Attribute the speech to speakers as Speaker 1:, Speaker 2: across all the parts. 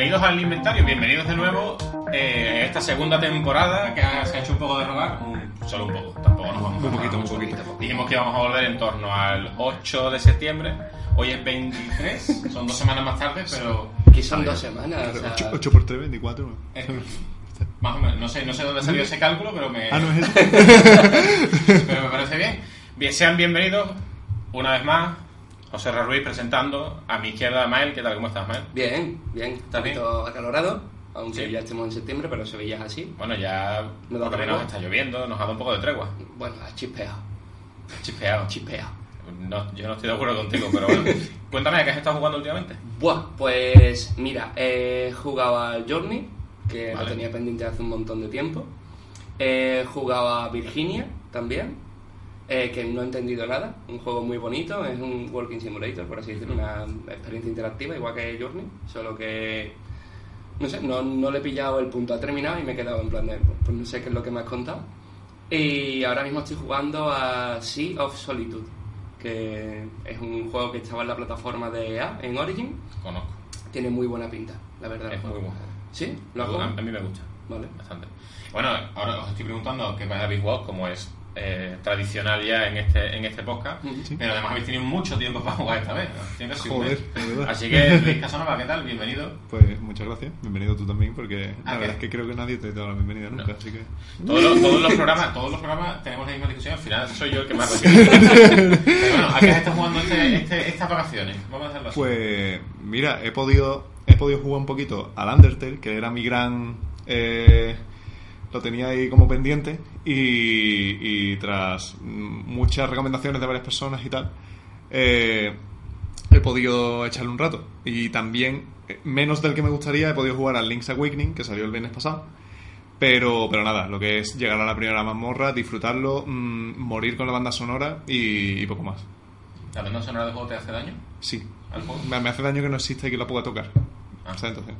Speaker 1: bienvenidos al inventario, bienvenidos de nuevo eh, a esta segunda temporada que ha- se ha hecho un poco de rogar, un- solo un poco, tampoco nos vamos a
Speaker 2: Un poquito, un poquito.
Speaker 1: Dijimos que íbamos a volver en torno al 8 de septiembre, hoy es 23, son dos semanas más tarde, pero
Speaker 3: Aquí son dos semanas. o sea,
Speaker 2: 8, 8 por 3, 24.
Speaker 1: eh, más o menos, no sé, no sé dónde salió ese cálculo, pero me,
Speaker 2: Ah, no es eso.
Speaker 1: pero me parece bien. bien. Sean bienvenidos una vez más, José. Ruiz presentando a mi izquierda Mael, ¿qué tal? ¿Cómo estás, Mael?
Speaker 3: Bien, bien. Un
Speaker 1: ¿Estás bien?
Speaker 3: poquito acalorado, aunque
Speaker 1: Sí.
Speaker 3: ya estemos en septiembre, pero Sevilla es así.
Speaker 1: Bueno, ya por lo menos está lloviendo, nos ha dado un poco de tregua.
Speaker 3: Bueno, ha chispeado,
Speaker 1: Chispeado.
Speaker 3: chispeado.
Speaker 1: No, yo no estoy de acuerdo contigo, pero bueno. Cuéntame, ¿a qué has estado jugando últimamente?
Speaker 3: Buah, pues mira, he jugado al Journey, que
Speaker 1: Vale.
Speaker 3: lo tenía pendiente hace un montón de tiempo. He jugado a Virginia también, eh, que no he entendido nada. Un juego muy bonito, es un Walking Simulator, por así decirlo, una experiencia interactiva, igual que Journey, solo que. No sé, no, no le he pillado el punto. Ha terminado y me he quedado en plan de. Pues no sé qué es lo que me has contado. Y ahora mismo estoy jugando a Sea of Solitude, que es un juego que estaba en la plataforma de EA, en Origin.
Speaker 1: Conozco.
Speaker 3: Tiene muy buena pinta, la verdad.
Speaker 1: Es muy buen juego.
Speaker 3: ¿Sí? ¿Lo jugado?
Speaker 1: a mí me gusta
Speaker 3: Vale.
Speaker 1: bastante. Bueno, ahora os estoy preguntando qué más habéis jugado, como es eh, tradicional ya en este, en este podcast.
Speaker 2: Sí.
Speaker 1: Pero además habéis tenido mucho tiempo para jugar esta vez. Así que, Luis Casanova, ¿qué tal? Bienvenido.
Speaker 2: Pues muchas gracias. Bienvenido tú también, porque la verdad es que creo que nadie te da la bienvenida nunca,
Speaker 1: No.
Speaker 2: así que.
Speaker 1: Todos los, todos los programas, todos los programas tenemos la misma discusión. Al final soy yo el que más recibe. Pero bueno, ¿a qué has estado jugando este, este- estas vacaciones? Vamos a hacerlo así.
Speaker 2: Pues mira, he podido he podido jugar un poquito al Undertale, que era mi gran eh, lo tenía ahí como pendiente y, y tras muchas recomendaciones de varias personas y tal eh, he podido echarle un rato y también eh, menos del que me gustaría he podido jugar al Link's Awakening que salió el viernes pasado pero, pero nada, lo que es llegar a la primera mazmorra, disfrutarlo, mm, morir con la banda sonora y, y poco más.
Speaker 1: ¿La banda sonora del juego te hace daño?
Speaker 2: Sí.
Speaker 1: ¿Al juego?
Speaker 2: Me, me hace daño que no exista y que la pueda tocar.
Speaker 1: Ah.
Speaker 2: O sea, entonces.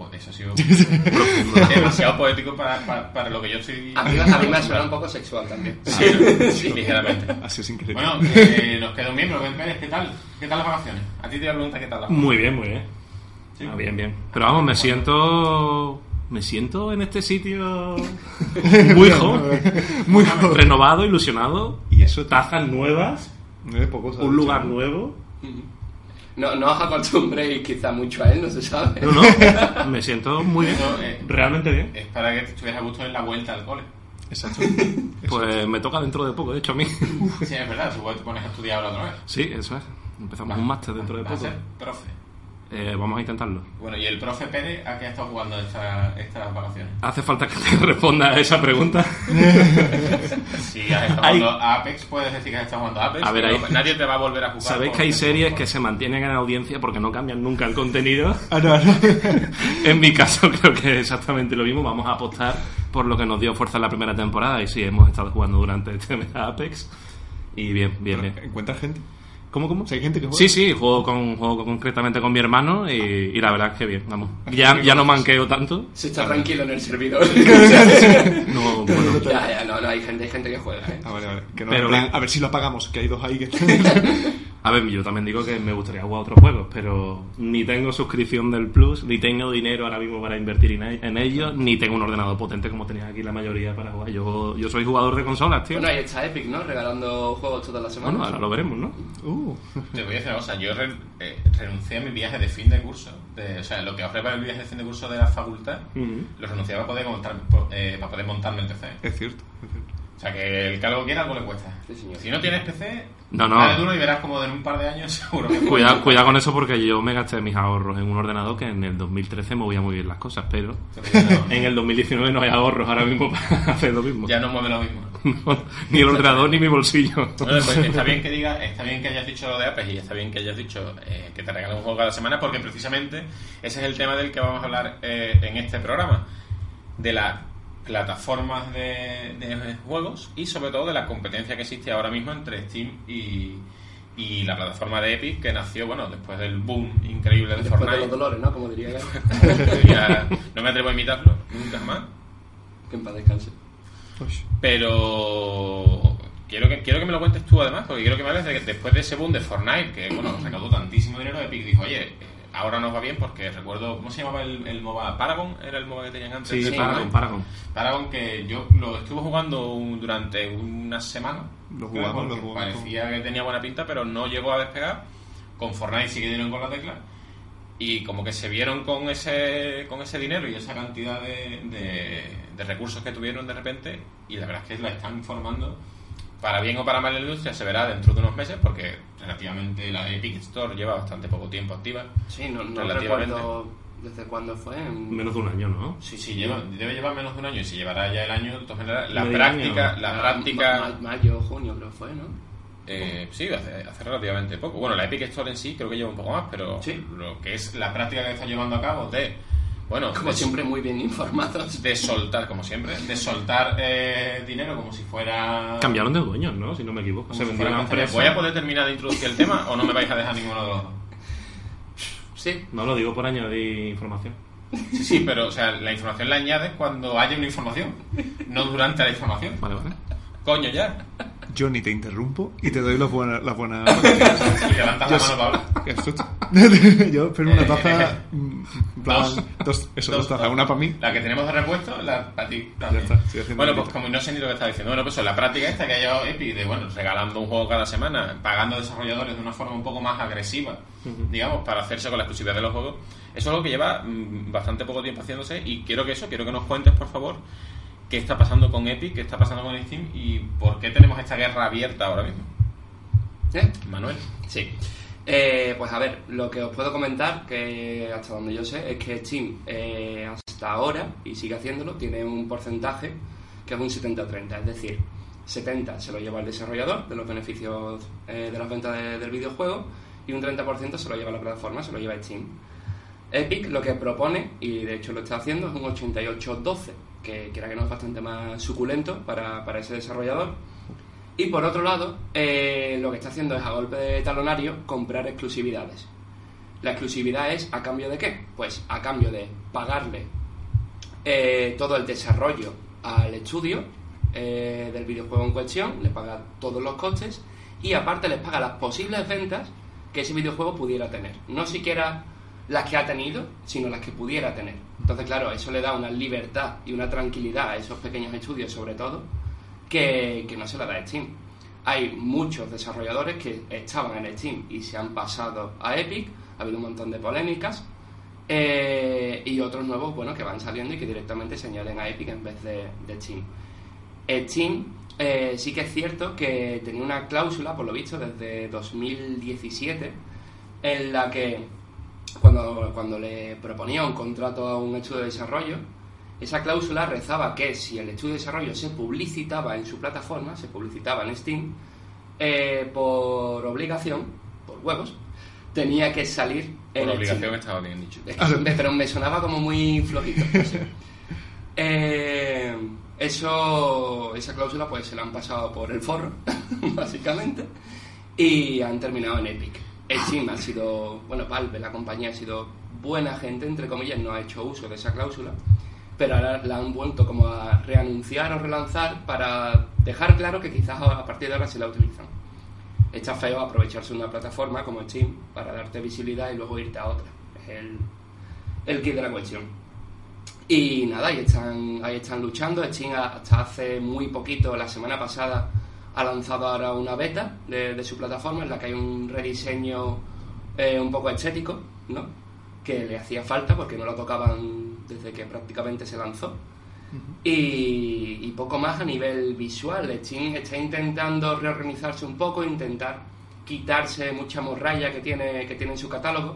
Speaker 1: Joder, eso ha sido demasiado poético para, para, para lo que yo estoy.
Speaker 3: A mí, a mí me ha sonado un poco sexual también.
Speaker 1: Sí, ligeramente.
Speaker 2: Ha sido sin querer.
Speaker 1: Bueno, eh, nos queda un miembro, Ben Pérez, ¿qué tal? ¿Qué tal las vacaciones? A ti te voy a preguntar qué tal las
Speaker 4: Muy bien, muy bien.
Speaker 1: Sí.
Speaker 4: Ah, bien, bien. Pero vamos, me siento. Me siento en este sitio muy joven,
Speaker 2: Muy joven.
Speaker 4: renovado, ilusionado.
Speaker 2: Y eso
Speaker 4: Tazas nuevas,
Speaker 2: poco, ¿sabes?
Speaker 4: un lugar nuevo.
Speaker 3: No, no os acostumbréis quizá mucho a él, no se sabe.
Speaker 4: No, no, me siento muy bien.
Speaker 1: Eso, eh,
Speaker 4: Realmente bien.
Speaker 1: es para que estuvieras a gusto en la vuelta al cole.
Speaker 2: Exacto.
Speaker 4: Pues me toca dentro de poco, de hecho a mí.
Speaker 1: Sí, es verdad, supongo que te pones a estudiar ahora otra vez.
Speaker 4: Sí, eso es. Empezamos un máster dentro de
Speaker 1: Vas a
Speaker 4: poco.
Speaker 1: ser profe.
Speaker 4: Eh, vamos a intentarlo.
Speaker 1: Bueno, ¿y el profe Pérez a qué ha estado jugando esta- estas vacaciones?
Speaker 4: ¿Hace falta que te responda a esa pregunta?
Speaker 1: Si has estado jugando a Apex, puedes decir que has estado jugando a Apex.
Speaker 4: A ver,
Speaker 1: Nadie te va a volver a jugar.
Speaker 4: Sabéis que hay series que se mantienen en audiencia porque no cambian nunca el contenido.
Speaker 2: Ah, no, no.
Speaker 4: En mi caso creo que es exactamente lo mismo. Vamos a apostar por lo que nos dio fuerza en la primera temporada y sí, hemos estado jugando durante este mes a Apex. Y bien, bien, bien.
Speaker 2: ¿Encuentras gente?
Speaker 4: ¿Cómo, cómo?
Speaker 2: Hay gente que juega.
Speaker 4: Sí, sí, juego, con, juego concretamente con mi hermano y, y la verdad es que bien, vamos. Ya, ya no manqueo tanto.
Speaker 3: Se está tranquilo en el servidor.
Speaker 4: No, bueno,
Speaker 3: ya, ya, no, no, hay gente, hay gente que juega, ¿eh?
Speaker 2: Ah, vale, vale. Que no,
Speaker 4: Pero
Speaker 2: en plan,
Speaker 4: bien.
Speaker 2: a ver si lo apagamos, que hay dos ahí que.
Speaker 4: A ver, yo también digo que me gustaría jugar otros juegos, pero ni tengo suscripción del Plus, ni tengo dinero ahora mismo para invertir en, en ellos, ni tengo un ordenador potente como tenía aquí la mayoría para jugar. Yo, yo soy jugador de consolas, tío.
Speaker 3: Bueno, ahí está Epic, ¿no? Regalando juegos todas las semanas.
Speaker 4: Bueno, ahora lo veremos, ¿no?
Speaker 2: Uh.
Speaker 1: Te voy a decir una cosa, yo re- eh, renuncié a mi viaje de fin de curso. de- o sea, lo que ofrece para el viaje de fin de curso de la facultad,
Speaker 4: Ujú.
Speaker 1: lo renuncié para poder, montar, eh, para poder montarme el PC.
Speaker 2: Es cierto, es cierto.
Speaker 1: O sea, que el que algo quiera, algo le cuesta.
Speaker 3: Sí, señor.
Speaker 1: Si no tienes PC,
Speaker 4: No, no.
Speaker 1: dale duro y verás como en un par de años seguro que
Speaker 4: Cuidado, cuidado con eso porque yo me gasté mis ahorros en un ordenador que en el 2013 movía muy bien las cosas, pero en el 2019 no hay ahorros ahora mismo para hacer lo mismo.
Speaker 1: Ya no mueve lo mismo.
Speaker 4: No, ni el ordenador ni mi bolsillo.
Speaker 1: Bueno, pues está bien que diga, está bien que hayas dicho lo de Apex y está bien que hayas dicho eh, que te regalen un juego cada semana porque precisamente ese es el tema del que vamos a hablar eh, en este programa de las plataformas de, de juegos y sobre todo de la competencia que existe ahora mismo entre Steam y, y la plataforma de Epic que nació bueno después del boom increíble de
Speaker 3: Después de
Speaker 1: Fortnite
Speaker 3: los dolores, ¿no? Como diría
Speaker 1: no me atrevo a imitarlo nunca más
Speaker 3: Que en paz descanse.
Speaker 1: Pero quiero que quiero que me lo cuentes tú además, porque quiero que me hables de que después de ese boom de Fortnite, que bueno, recaudó tantísimo dinero, Epic dijo, oye, ahora nos va bien porque recuerdo, ¿cómo se llamaba el, el MOBA? Paragon era el MOBA que tenían antes.
Speaker 4: Sí,
Speaker 1: de
Speaker 4: Paragon. Paragon.
Speaker 1: Paragon que yo lo estuve jugando un- durante una semana.
Speaker 2: Lo jugamos, lo jugamos.
Speaker 1: Parecía que tenía buena pinta, pero no llegó a despegar. Con Fortnite sí que dieron con la tecla. Y como que se vieron con ese, con ese dinero y esa cantidad de, de- de recursos que tuvieron de repente. Y la verdad es que la están informando. Para bien o para mal la industria se verá dentro de unos meses porque relativamente la Epic Store lleva bastante poco tiempo activa.
Speaker 3: Sí, no, no
Speaker 1: Relativamente.
Speaker 3: recuerdo desde cuándo fue. en-
Speaker 4: Menos de un año, ¿no?
Speaker 1: Sí, sí, lleva, debe llevar menos de un año y si llevará ya el año, maneras, la práctica,
Speaker 4: año.
Speaker 1: la
Speaker 3: Ah,
Speaker 1: práctica...
Speaker 3: ma- ma- mayo, junio creo que fue, ¿no?
Speaker 1: Eh, sí, hace, hace relativamente poco. Bueno, la Epic Store en sí creo que lleva un poco más, pero
Speaker 3: Sí.
Speaker 1: lo que es la práctica que está llevando a cabo de, bueno,
Speaker 3: Como
Speaker 1: de,
Speaker 3: siempre, muy bien informados.
Speaker 1: de soltar, como siempre, de soltar eh, dinero como si fuera...
Speaker 4: Cambiaron de dueños, ¿no? Si no me equivoco. Se una
Speaker 1: cacería.
Speaker 4: empresa.
Speaker 1: ¿Voy a poder terminar de introducir el tema o no me vais a dejar ninguno de los dos?
Speaker 3: Sí,
Speaker 4: No lo digo por añadir información.
Speaker 1: Sí, sí, pero o sea, la información la añades cuando haya una información, no durante la información.
Speaker 4: Vale, vale.
Speaker 1: Coño, ya.
Speaker 2: Yo ni te interrumpo y te doy las buenas, las buenas noticias.
Speaker 1: Y levantas la mano para hablar.
Speaker 2: Qué susto. Yo espero una taza. mm, en plan,
Speaker 1: Dos.
Speaker 2: dos, eso, dos, tazas. Una para mí.
Speaker 1: La que tenemos de repuesto, la para ti.
Speaker 2: Ya está,
Speaker 1: Bueno, pues como no sé ni lo que estaba diciendo. Bueno, pues la práctica esta que ha llevado Epic de, bueno, regalando un juego cada semana, pagando a desarrolladores de una forma un poco más agresiva, digamos, para hacerse con la exclusividad de los juegos, eso es algo que lleva mm, bastante poco tiempo haciéndose y quiero que eso, quiero que nos cuentes, por favor, qué está pasando con Epic, qué está pasando con Steam y por qué tenemos esta guerra abierta ahora mismo.
Speaker 3: ¿Eh?
Speaker 1: Manuel.
Speaker 3: Sí. Eh, pues a ver, lo que os puedo comentar, que hasta donde yo sé, es que Steam eh, hasta ahora, y sigue haciéndolo, tiene un porcentaje que es un 70-30, es decir, 70 se lo lleva el desarrollador de los beneficios eh, de las ventas de- del videojuego y un 30% se lo lleva la plataforma, se lo lleva Steam. Epic lo que propone, y de hecho lo está haciendo, es un 88-12, que quiera que no es bastante más suculento para, para ese desarrollador. Y por otro lado, eh, lo que está haciendo es a golpe de talonario comprar exclusividades. La exclusividad es a cambio de qué? Pues a cambio de pagarle eh, todo el desarrollo al estudio eh, del videojuego en cuestión, le paga todos los costes y aparte les paga las posibles ventas que ese videojuego pudiera tener. No siquiera las que ha tenido, sino las que pudiera tener. Entonces, claro, eso le da una libertad y una tranquilidad a esos pequeños estudios, sobre todo, que, no se la da Steam. Hay muchos desarrolladores que estaban en Steam y se han pasado a Epic, ha habido un montón de polémicas, eh, y otros nuevos, bueno, que van saliendo y que directamente se añaden a Epic en vez de, de Steam. Steam eh, sí que es cierto que tenía una cláusula, por lo visto, desde 2017, en la que cuando, cuando le proponía un contrato a un estudio de desarrollo, esa cláusula rezaba que si el estudio de desarrollo se publicitaba en su plataforma, se publicitaba en Steam, eh, por obligación, por huevos, tenía que salir en
Speaker 1: Por
Speaker 3: Steam.
Speaker 1: obligación estaba bien dicho.
Speaker 3: Es que pero me sonaba como muy flojito. no sé. Eh, eso, esa cláusula pues se la han pasado por el forro, básicamente, y han terminado en Epic. Steam ha sido, bueno, Valve, la compañía ha sido buena gente, entre comillas, no ha hecho uso de esa cláusula, pero ahora la han vuelto como a reanunciar o relanzar para dejar claro que quizás a partir de ahora se la utilizan. Está feo aprovecharse una plataforma como Steam para darte visibilidad y luego irte a otra. Es el, el kit de la cuestión. Y nada, ahí están, ahí están luchando. Steam hasta hace muy poquito, la semana pasada, ha lanzado ahora una beta de, de su plataforma en la que hay un rediseño eh, un poco estético, ¿no? Que le hacía falta porque no lo tocaban desde que prácticamente se lanzó. Y, y poco más a nivel visual. Steam está intentando reorganizarse un poco, intentar quitarse mucha morralla que tiene, que tiene en su catálogo,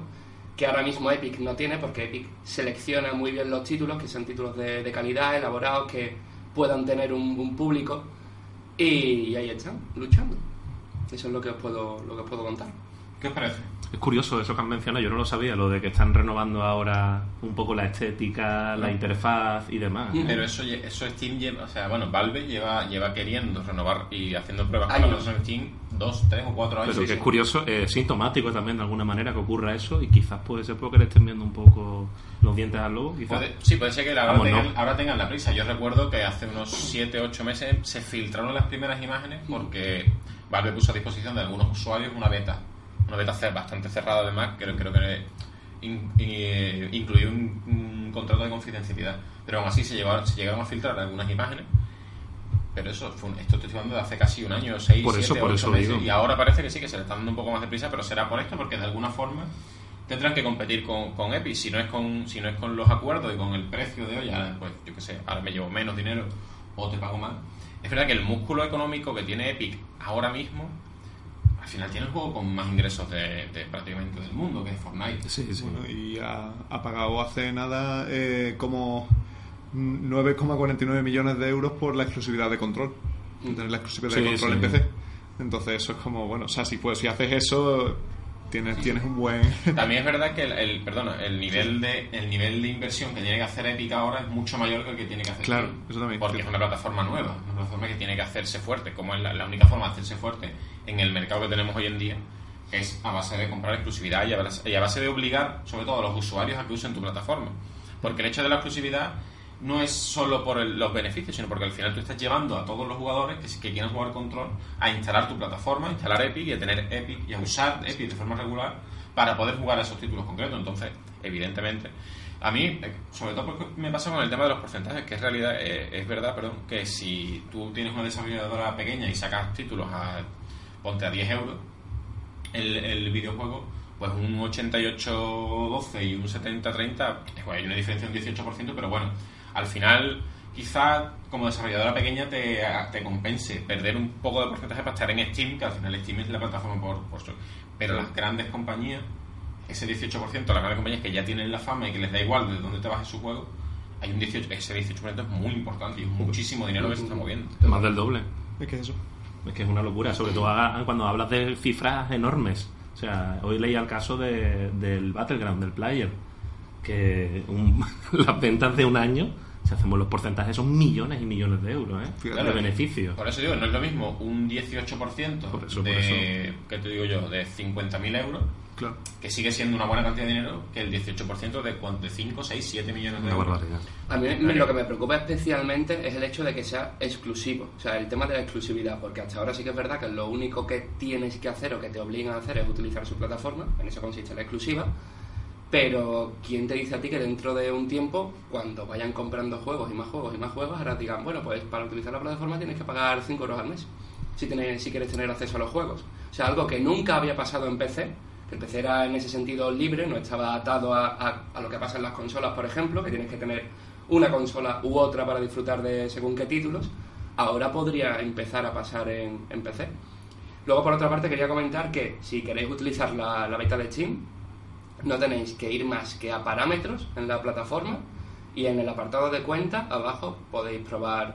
Speaker 3: que ahora mismo Epic no tiene, porque Epic selecciona muy bien los títulos, que sean títulos de, de calidad, elaborados, que puedan tener un, un público, y, ahí están, luchando. Eso es lo que os puedo, lo que os puedo contar.
Speaker 1: ¿Qué os parece?
Speaker 4: Es curioso eso que han mencionado, yo no lo sabía, lo de que están renovando ahora un poco la estética, la interfaz y demás.
Speaker 1: Pero eso, eso Steam lleva, o sea, bueno, Valve lleva, lleva queriendo renovar y haciendo pruebas con la versión Steam dos, tres o cuatro años.
Speaker 4: Pero
Speaker 1: Sí,
Speaker 4: que es curioso, es sintomático también de alguna manera que ocurra eso y quizás puede ser porque le estén viendo un poco los dientes al lobo. Quizás.
Speaker 1: Puede- sí, puede ser que ahora,
Speaker 4: Vamos,
Speaker 1: tengan,
Speaker 4: no.
Speaker 1: ahora tengan la prisa. Yo recuerdo que hace unos 7, 8 meses se filtraron las primeras imágenes porque Valve puso a disposición de algunos usuarios una beta. Una beta bastante cerrada además, creo, creo que in- eh, incluía un, un contrato de confidencialidad. Pero aún así se, llegaron, se llegaron a filtrar algunas imágenes. Pero eso, fue un- esto te estoy hablando de hace casi un año, seis,
Speaker 4: Por
Speaker 1: siete, ocho meses.
Speaker 4: digo.
Speaker 1: Y ahora parece que sí, que se le está dando un poco más de prisa, pero será por esto, porque de alguna forma tendrán que competir con, con Epic. Si no, es con, si no es con los acuerdos y con el precio de hoy, ahora, pues yo qué sé, ahora me llevo menos dinero o te pago más. Es verdad que el músculo económico que tiene Epic ahora mismo, al final tiene el juego con más ingresos de, de prácticamente del mundo, que es Fortnite.
Speaker 4: Sí, sí.
Speaker 2: Bueno, y ha, ha pagado hace nada eh, como 9,49 millones de euros por la exclusividad de control. Tener la exclusividad de control
Speaker 4: sí.
Speaker 2: en PC. Entonces eso es como, bueno, o sea, si, pues, si haces eso, tienes, tienes un buen...
Speaker 1: También es verdad que el, el- perdona, el nivel de el nivel de inversión que tiene que hacer Epic ahora es mucho mayor que el que tiene que hacer
Speaker 2: Claro, eso también,
Speaker 1: porque es una plataforma nueva, una plataforma que tiene que hacerse fuerte, como es la, la única forma de hacerse fuerte en el mercado que tenemos hoy en día es a base de comprar exclusividad y a base, de obligar sobre todo a los usuarios a que usen tu plataforma. Porque el hecho de la exclusividad no es solo por los beneficios, sino porque al final tú estás llevando a todos los jugadores que, que quieran jugar control a instalar tu plataforma, a instalar Epic y a tener Epic y a usar Epic de forma regular para poder jugar a esos títulos concretos. Entonces, evidentemente, a mí, eh, sobre todo porque me pasa con el tema de los porcentajes, que en realidad eh, es verdad, perdón, que si tú tienes una desarrolladora pequeña y sacas títulos a, ponte a 10 euros, el, el videojuego, pues un 88-12 y un 70-30, pues hay una diferencia de un 18%, pero bueno, al final quizá como desarrolladora pequeña te, te compense perder un poco de porcentaje para estar en Steam, que al final Steam es la plataforma por, por su- Pero las grandes compañías, ese 18%, las grandes compañías que ya tienen la fama y que les da igual de dónde te baje su juego, hay un 18, ese 18% es muy importante y es muchísimo dinero que se está moviendo.
Speaker 4: Más del doble.
Speaker 2: Es que eso.
Speaker 4: Es que es una locura, sobre todo cuando hablas de cifras enormes. O sea, hoy leía el caso de- del Battleground, del Player, que un- las ventas de un año, si hacemos los porcentajes, son millones y millones de euros ¿eh? De beneficios.
Speaker 1: Por eso digo, no es lo mismo un 18%
Speaker 4: Por eso, por
Speaker 1: de, ¿qué te digo yo?, de 50.000 euros,
Speaker 2: Claro.
Speaker 1: que sigue siendo una buena cantidad de dinero, que el 18% de, cuan- de 5, 6, 7 millones de euros.
Speaker 3: A mí me- lo que me preocupa especialmente es el hecho de que sea exclusivo, o sea, el tema de la exclusividad, porque hasta ahora sí que es verdad que lo único que tienes que hacer o que te obligan a hacer es utilizar su plataforma, en eso consiste la exclusiva, pero ¿quién te dice a ti que dentro de un tiempo, cuando vayan comprando juegos y más juegos y más juegos, ahora digan, bueno, pues para utilizar la plataforma tienes que pagar 5 euros al mes, si, tienes, si quieres tener acceso a los juegos? O sea, algo que nunca había pasado en PC, que el PC era en ese sentido libre, no estaba atado a, lo que pasa en las consolas, por ejemplo, que tienes que tener una consola u otra para disfrutar de según qué títulos, ahora podría empezar a pasar en, en PC. Luego, por otra parte, quería comentar que si queréis utilizar la, la beta de Steam, no tenéis que ir más que a parámetros en la plataforma y en el apartado de cuenta, abajo, podéis probar,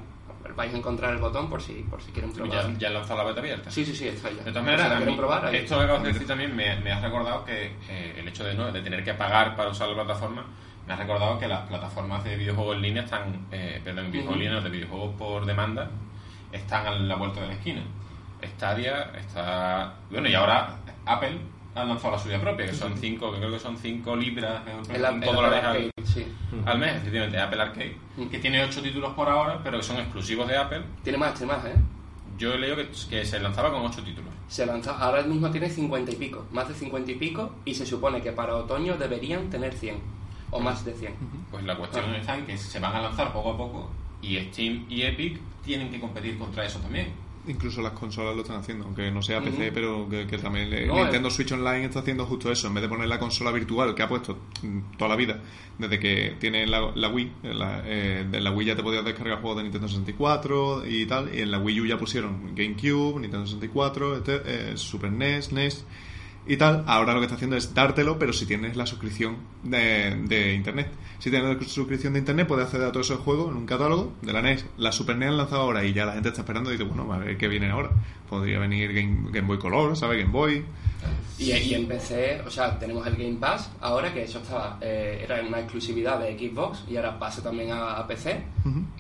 Speaker 3: vais a encontrar el botón por si, por si quieren probar.
Speaker 1: Ya, ya han lanzado la beta abierta.
Speaker 3: Sí, sí, sí, está ya.
Speaker 1: De todas
Speaker 3: si
Speaker 1: maneras, a mí,
Speaker 3: probar, ahí.
Speaker 1: esto que acabas de decir también me, me has recordado que eh, el hecho de, ¿no? de tener que pagar para usar la plataforma, me has recordado que las plataformas de videojuegos en línea están, eh, perdón, videojuegos en
Speaker 3: Ujú.
Speaker 1: línea, de videojuegos por demanda, están a la vuelta de la esquina. Stadia está... Bueno, y ahora Apple ha lanzado la suya propia, que son cinco, que creo que son 5 libras,
Speaker 3: El,
Speaker 1: dólares al,
Speaker 3: arcade, sí.
Speaker 1: al mes, efectivamente, Apple Arcade,
Speaker 3: Mm.
Speaker 1: que tiene 8 títulos por ahora, pero que son exclusivos de Apple.
Speaker 3: Tiene más, tiene más, ¿eh?
Speaker 1: Yo he leído que, que se lanzaba con 8 títulos.
Speaker 3: Se lanza, ahora mismo tiene 50 y pico, más de 50 y pico, y se supone que para otoño deberían tener 100, o más de 100.
Speaker 1: Pues la cuestión
Speaker 3: Ah.
Speaker 1: está en que se van a lanzar poco a poco y Steam y Epic tienen que competir contra eso también.
Speaker 2: Incluso las consolas lo están haciendo, aunque no sea PC, pero que, que también
Speaker 3: No,
Speaker 2: Nintendo Switch Online está haciendo justo eso. En vez de poner la consola virtual que ha puesto mm, toda la vida, desde que tiene la, la Wii, la, eh, de la Wii ya te podías descargar juegos de Nintendo 64 y tal, y en la Wii U ya pusieron GameCube, Nintendo 64, este, eh, Super NES, NES y tal. Ahora lo que está haciendo es dártelo, pero si tienes la suscripción de, de Internet. Si tienes la suscripción de Internet, puedes acceder a todos esos juegos en un catálogo de la NES. La Super NES han lanzado ahora y ya la gente está esperando y dice, bueno, a ver qué viene ahora. Podría venir Game, Game Boy Color, ¿sabes? Game Boy.
Speaker 3: Y, y en PC, o sea, tenemos el Game Pass ahora, que eso estaba, eh, era una exclusividad de Xbox y ahora pasa también a, a PC.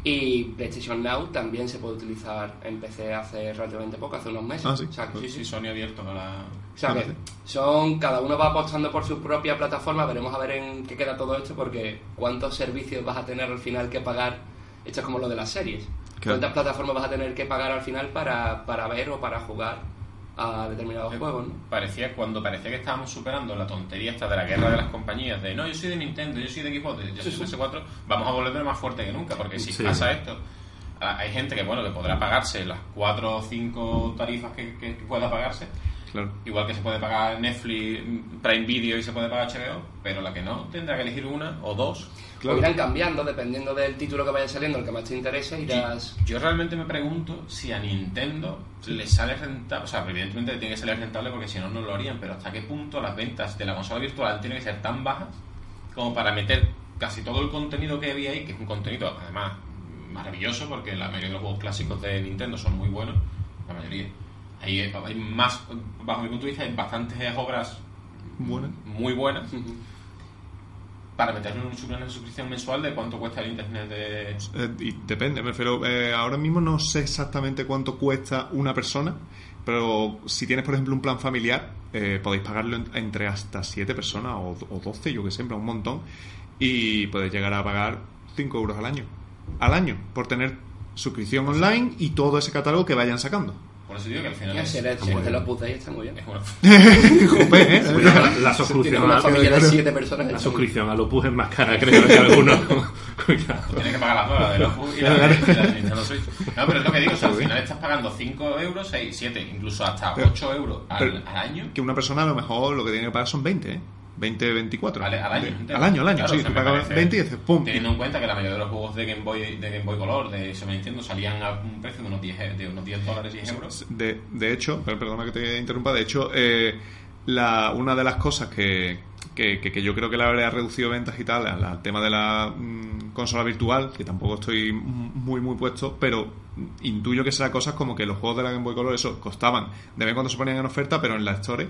Speaker 3: Y PlayStation Now también se puede utilizar en PC hace relativamente poco, hace unos meses.
Speaker 2: Ah, sí.
Speaker 3: O sea, que sí, sí.
Speaker 1: Sí, Sony ha abierto la...
Speaker 3: O sea, que son, cada uno va apostando por su propia plataforma, veremos a ver en qué queda todo esto, porque cuántos servicios vas a tener al final que pagar, esto es como lo de las series,
Speaker 2: Claro.
Speaker 3: cuántas plataformas vas a tener que pagar al final para, para ver o para jugar a determinados juegos, ¿no?
Speaker 1: Parecía, cuando parecía que estábamos superando la tontería esta de la guerra de las compañías, de no, yo soy de Nintendo, yo soy de Xbox, yo soy de PS4, vamos a volver más fuerte que nunca, porque si
Speaker 4: Sí.
Speaker 1: pasa esto, a- hay gente que, bueno, que podrá pagarse las cuatro o cinco tarifas que- que pueda pagarse,
Speaker 2: Claro.
Speaker 1: igual que se puede pagar Netflix, Prime Video y se puede pagar HBO, pero la que no tendrá que elegir una o dos.
Speaker 2: Claro.
Speaker 3: O irán cambiando dependiendo del título que vaya saliendo, el que más te interese, irás...
Speaker 1: Yo realmente me pregunto si a Nintendo le sale rentable, o sea, evidentemente le tiene que salir rentable porque si no, no lo harían, pero hasta qué punto las ventas de la consola virtual tienen que ser tan bajas como para meter casi todo el contenido que había ahí, que es un contenido además maravilloso porque la mayoría de los juegos clásicos de Nintendo son muy buenos, la mayoría. Hay, hay más, bajo mi punto de vista, hay bastantes obras
Speaker 2: Buenas.
Speaker 1: muy buenas para meterle un- una suscripción mensual de cuánto cuesta el internet de...
Speaker 2: Eh, y depende, me refiero, eh, ahora mismo no sé exactamente cuánto cuesta una persona, pero si tienes, por ejemplo, un plan familiar, eh, podéis pagarlo en- entre hasta 7 personas o, o 12, yo que sé, un montón, y podéis llegar a pagar 5 euros al año. Al año, por tener suscripción online y todo ese catálogo que vayan sacando.
Speaker 1: Por eso digo que al final
Speaker 3: Ya,
Speaker 1: es,
Speaker 3: si eres, si eres de los Booth Day, está muy bien.
Speaker 1: es una...
Speaker 2: Jope, ¿eh?
Speaker 4: La, la suscripción
Speaker 3: una
Speaker 4: a,
Speaker 3: familia de siete personas.
Speaker 4: la suscripción a Opus es más cara, creo, que algunos.
Speaker 1: Tienes que pagar las dos, la de los Wii y la Nintendo Switch. No, pero es lo que digo, o sea, al final estás pagando 5 euros, 6, 7, incluso hasta
Speaker 2: Pero-
Speaker 1: 8 euros al,
Speaker 2: pero-
Speaker 1: al año.
Speaker 2: Que una persona a lo mejor lo que tiene que pagar son 20, ¿eh? 20, 24.
Speaker 1: Al, al año.
Speaker 2: De- al año, al año,
Speaker 1: Claro,
Speaker 2: sí. tú
Speaker 1: parece-
Speaker 2: 20 y dices, ¡pum!
Speaker 1: Teniendo en cuenta que la mayoría de los juegos de Game Boy, de Game Boy Color, de Super Nintendo, salían a un precio de unos 10, e- de unos 10 dólares, 10 euros.
Speaker 2: De, de hecho, per- perdona que te interrumpa, de hecho, eh, la, una de las cosas que, que, que- que yo creo que le habría reducido ventas y tal al, al tema de la mm, consola virtual, que tampoco estoy muy, muy puesto, pero intuyo que será cosas como que los juegos de la Game Boy Color, eso, costaban, de vez en cuando se ponían en oferta, pero en la Store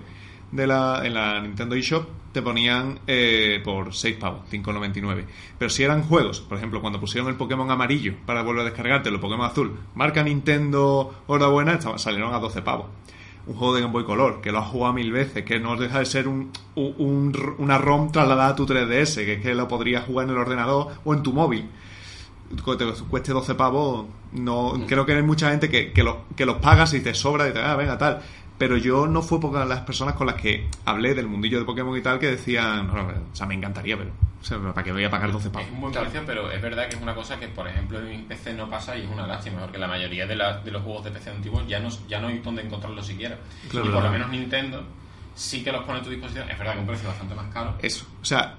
Speaker 2: de la, en la Nintendo eShop te ponían eh, por 6 pavos, 5,99. Pero si eran juegos, por ejemplo, cuando pusieron el Pokémon amarillo para volver a descargarte, el Pokémon azul, marca Nintendo, hora buena, estaba- salieron a 12 pavos. Un juego de Game Boy Color, que lo has jugado mil veces, que no deja de ser un, un- un- una ROM trasladada a tu 3DS, que es que lo podrías jugar en el ordenador o en tu móvil. Que te cueste 12 pavos, no creo que hay mucha gente que, que, lo- que los pagas y te sobra y te ah, venga, tal. Pero yo no fue pocas las personas con las que hablé del mundillo de Pokémon y tal que decían, no, no, o sea, me encantaría, pero o sea, ¿para qué voy a pagar 12 pavos?
Speaker 1: Es un buen precio, pero es verdad que es una cosa que, por ejemplo, en PC no pasa y es una lástima, porque la mayoría de, la- de los juegos de PC antiguos ya no, ya no hay donde encontrarlos siquiera.
Speaker 2: Claro,
Speaker 1: y por lo menos Nintendo sí que los pone a tu disposición. Es verdad que un precio bastante más caro.
Speaker 2: Eso, o sea,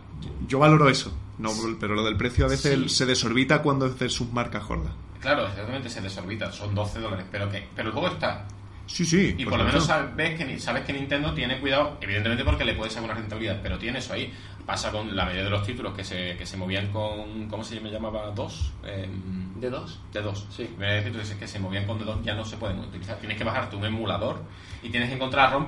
Speaker 2: yo valoro eso, no, pero lo del precio a veces
Speaker 1: Sí.
Speaker 2: se desorbita cuando es de sus marcas gordas.
Speaker 1: Claro, exactamente, se desorbita, son 12 dólares, pero que pero el juego está.
Speaker 2: Sí, sí.
Speaker 1: Y
Speaker 2: por
Speaker 1: lo menos sabes que, ni- sabes que Nintendo tiene cuidado, evidentemente porque le puede sacar una rentabilidad, pero tiene eso ahí. Pasa con la mayoría de los títulos que se, que se movían con, ¿cómo se me llamaba? ¿Dos? Em,
Speaker 3: ¿De dos?
Speaker 1: de dos.
Speaker 3: Sí.
Speaker 1: La mayoría de títulos que se movían con de dos ya no se pueden utilizar. Tienes que bajarte un emulador y tienes que encontrar ROM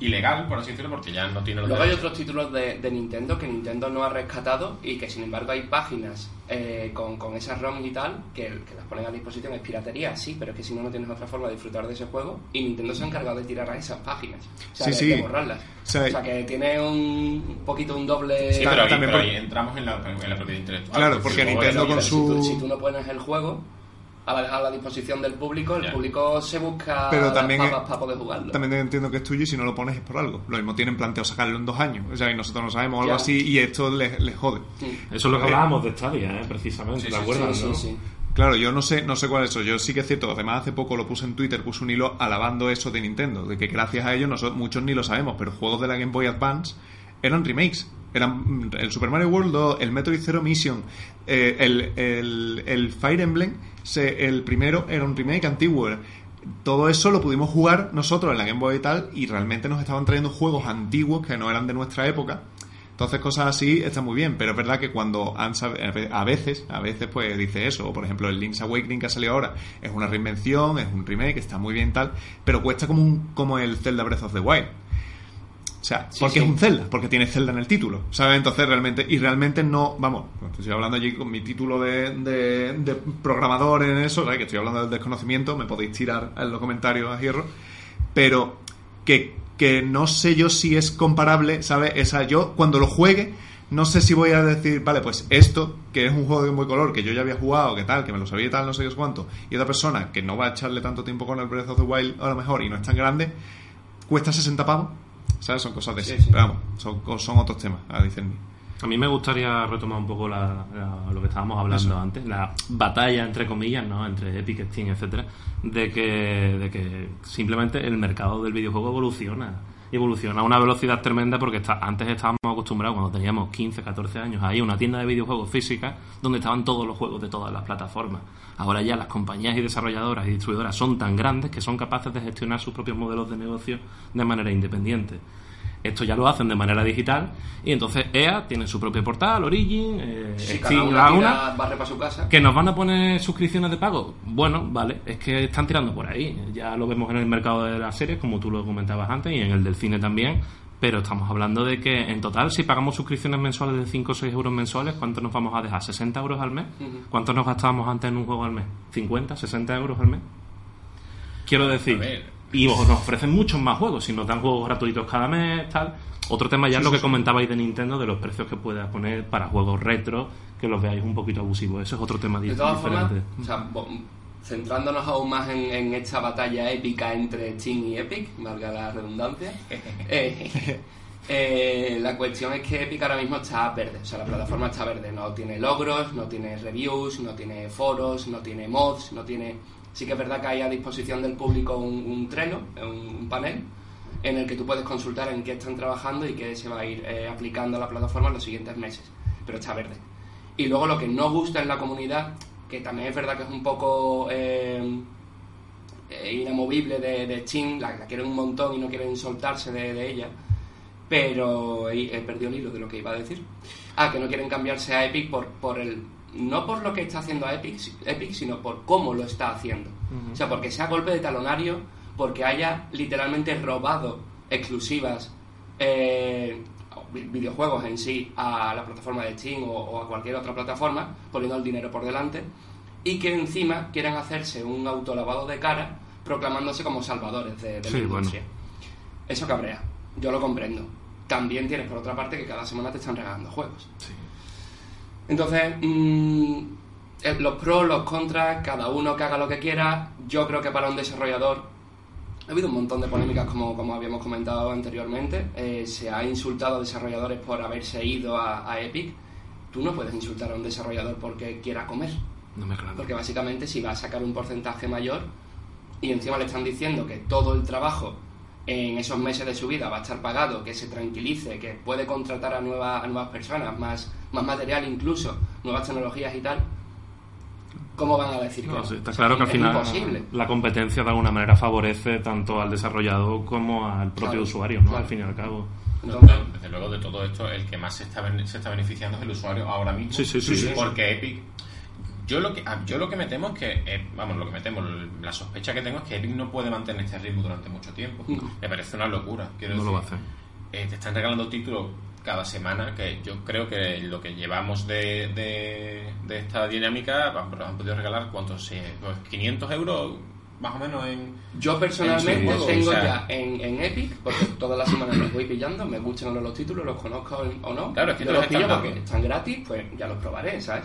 Speaker 1: ilegal, por así decirlo, porque ya no tiene los
Speaker 3: Luego hay otros títulos de, de Nintendo que Nintendo no ha rescatado y que sin embargo hay páginas eh, con, con esas ROMs y tal que, que las ponen a disposición. Es piratería, sí, pero es que si no, no tienes otra forma de disfrutar de ese juego y Nintendo se ha encargado de tirar a esas páginas. O sea,
Speaker 2: Sí,
Speaker 3: de,
Speaker 2: sí.
Speaker 3: de borrarlas.
Speaker 2: O sea,
Speaker 3: O sea, que tiene un, un poquito un doble...
Speaker 1: Sí, pero, ahí,
Speaker 2: También
Speaker 1: pero
Speaker 2: por-
Speaker 1: ahí entramos en la, en la propiedad intelectual.
Speaker 2: Claro, porque Nintendo con su-
Speaker 3: si, tú, si tú no pones el juego a la, a la disposición del público, el público se busca
Speaker 2: Pero
Speaker 3: las
Speaker 2: también
Speaker 3: papas
Speaker 2: es-
Speaker 3: para poder jugarlo.
Speaker 2: También entiendo que es tuyo y si no lo pones es por algo. Lo mismo tienen planteado sacarlo en dos años. O sea, y nosotros no sabemos algo así y esto les, les jode.
Speaker 3: Sí.
Speaker 4: Eso es lo que hablábamos de Stadia, ¿eh? precisamente,
Speaker 1: Sí,
Speaker 4: ¿te
Speaker 1: sí,
Speaker 4: acuerdas?
Speaker 3: Sí,
Speaker 4: no?
Speaker 3: sí, sí.
Speaker 2: Claro, yo no sé, no sé cuál es eso. Yo sí que es cierto. Además, hace poco lo puse en Twitter, puse un hilo alabando eso de Nintendo, de que gracias a ellos nosotros, muchos ni lo sabemos, pero juegos de la Game Boy Advance eran remakes. Eran mm, el Super Mario World 2, el Metroid Zero Mission, eh, el, el, el Fire Emblem, se- el primero era un remake antiguo. Todo eso lo pudimos jugar nosotros en la Game Boy y tal, y realmente nos estaban trayendo juegos antiguos que no eran de nuestra época. Entonces cosas así está muy bien, pero es verdad que cuando han a veces, a veces pues dice eso, o por ejemplo el Link's Awakening que ha salido ahora es una reinvención, es un remake, está muy bien tal, pero cuesta como un, como el Zelda Breath of the Wild. O sea,
Speaker 3: Sí,
Speaker 2: porque
Speaker 3: sí.
Speaker 2: es un Zelda, porque tiene Zelda en el título, ¿sabes? Entonces realmente, y realmente no, vamos, estoy hablando allí con mi título de, de, de programador en eso, ¿sabes? que estoy hablando del desconocimiento, me podéis tirar en los comentarios a hierro, pero que, que no sé yo si es comparable, ¿sabes? Esa, yo cuando lo juegue no sé si voy a decir, vale, pues esto, que es un juego de Boy Color, que yo ya había jugado, que tal, que me lo sabía y tal, no sé qué cuánto, y otra persona que no va a echarle tanto tiempo con el Breath of the Wild a lo mejor y no es tan grande, cuesta 60 pavos, ¿sabes? Son cosas de
Speaker 3: Sí.
Speaker 2: Pero vamos, son, son otros temas, a discernir.
Speaker 4: A mí me gustaría retomar un poco la- la- lo que estábamos hablando
Speaker 2: Eso.
Speaker 4: antes, la batalla entre comillas, ¿no? Entre Epic, Steam, etcétera, de que, de que simplemente el mercado del videojuego evoluciona. Evoluciona a una velocidad tremenda porque está, antes estábamos acostumbrados, cuando teníamos 15, 14 años, ahí una tienda de videojuegos física donde estaban todos los juegos de todas las plataformas. Ahora ya las compañías y desarrolladoras y distribuidoras son tan grandes que son capaces de gestionar sus propios modelos de negocio de manera independiente. Esto ya lo hacen de manera digital y entonces EA tiene su propio portal, Origin, eh, Steam,
Speaker 3: una barre para su casa.
Speaker 4: que nos van a poner suscripciones de pago. Bueno, vale, es que están tirando por ahí. Ya lo vemos en el mercado de las series, como tú lo comentabas antes, y en el del cine también. Pero estamos hablando de que en total, si pagamos suscripciones mensuales de 5 o 6 euros mensuales, ¿cuánto nos vamos a dejar? ¿60 euros al mes?
Speaker 3: Ujú.
Speaker 4: ¿Cuánto nos gastábamos antes en un juego al mes? ¿50, 60 euros al mes? Quiero decir,
Speaker 1: A ver.
Speaker 4: Y os- nos ofrecen muchos más juegos, si nos dan juegos gratuitos cada mes, tal. Otro tema ya es lo que comentabais de Nintendo, de los precios que puedas poner para juegos retro, que los veáis un poquito abusivos. Eso es otro tema
Speaker 3: De todas formas,
Speaker 4: diferente.
Speaker 3: o sea, centrándonos aún más en, en esta batalla épica entre Steam y Epic, valga la redundancia, eh, eh, la cuestión es que Epic ahora mismo está verde, o sea, la plataforma está verde, no tiene logros, no tiene reviews, no tiene foros, no tiene mods, no tiene... Sí que es verdad que hay a disposición del público un, Trello, un, panel, en el que tú puedes consultar en qué están trabajando y qué se va a ir eh, aplicando a la plataforma en los siguientes meses, pero está verde. Y luego lo que no gusta en la comunidad, que también es verdad que es un poco eh, eh, inamovible de, de Steam, la, la quieren un montón y no quieren soltarse de, de ella, pero he, he perdido el hilo de lo que iba a decir. Ah, que no quieren cambiarse a Epic por, por el... No por lo que está haciendo Epic, si- Epic sino por cómo lo está haciendo. O sea, porque sea golpe de talonario, porque haya literalmente robado exclusivas eh, vi- videojuegos en sí a la plataforma de Steam o, o a cualquier otra plataforma, poniendo el dinero por delante, y que encima quieran hacerse un autolavado de cara proclamándose como salvadores de, de
Speaker 4: Sí,
Speaker 3: la
Speaker 4: bueno.
Speaker 3: industria. Eso cabrea, yo lo comprendo. También tienes por otra parte que cada semana te están regalando juegos. Entonces, mm, eh, los pros, los contras, cada uno que haga lo que quiera. Yo creo que para un desarrollador ha habido un montón de polémicas, como, como habíamos comentado anteriormente. Eh, se ha insultado a desarrolladores por haberse ido a, a Epic. Tú no puedes insultar a un desarrollador porque quiera comer.
Speaker 4: No me claro.
Speaker 3: Porque básicamente si va a sacar un porcentaje mayor y encima le están diciendo que todo el trabajo en esos meses de su vida va a estar pagado, que se tranquilice, que puede contratar a, nuevas a nuevas personas, más, más material incluso, nuevas tecnologías y tal, ¿cómo van a decir que
Speaker 4: No, sí, está
Speaker 3: O sea,
Speaker 4: claro que al
Speaker 3: es
Speaker 4: final
Speaker 3: imposible.
Speaker 4: la competencia de alguna manera favorece tanto al desarrollador como al propio
Speaker 3: Claro,
Speaker 4: usuario, ¿no?
Speaker 3: claro.
Speaker 4: Al fin y al cabo.
Speaker 3: Entonces,
Speaker 1: Desde luego, de todo esto, el que más se está, se está beneficiando es el usuario ahora mismo.
Speaker 4: Sí, sí, sí, sí.
Speaker 1: Porque Epic. Yo lo que, yo lo que me temo es que, eh, vamos, lo que me temo, la sospecha que tengo es que Epic no puede mantener este ritmo durante mucho tiempo.
Speaker 3: No.
Speaker 1: Me parece una locura. Quiero
Speaker 4: No lo
Speaker 1: decir.
Speaker 4: va a hacer.
Speaker 1: Eh, te están regalando títulos cada semana que yo creo que lo que llevamos de, de, de esta dinámica han podido regalar cuántos Eh, pues 500 euros más o menos en
Speaker 3: Yo personalmente
Speaker 1: en
Speaker 3: tengo
Speaker 1: o sea-
Speaker 3: ya en, en Epic, porque todas las semanas los voy pillando, me gustan o no los títulos, los conozco o no.
Speaker 1: Claro, es que
Speaker 3: yo
Speaker 1: te
Speaker 3: los
Speaker 1: los
Speaker 3: pillo porque están gratis, pues ya los probaré, ¿sabes?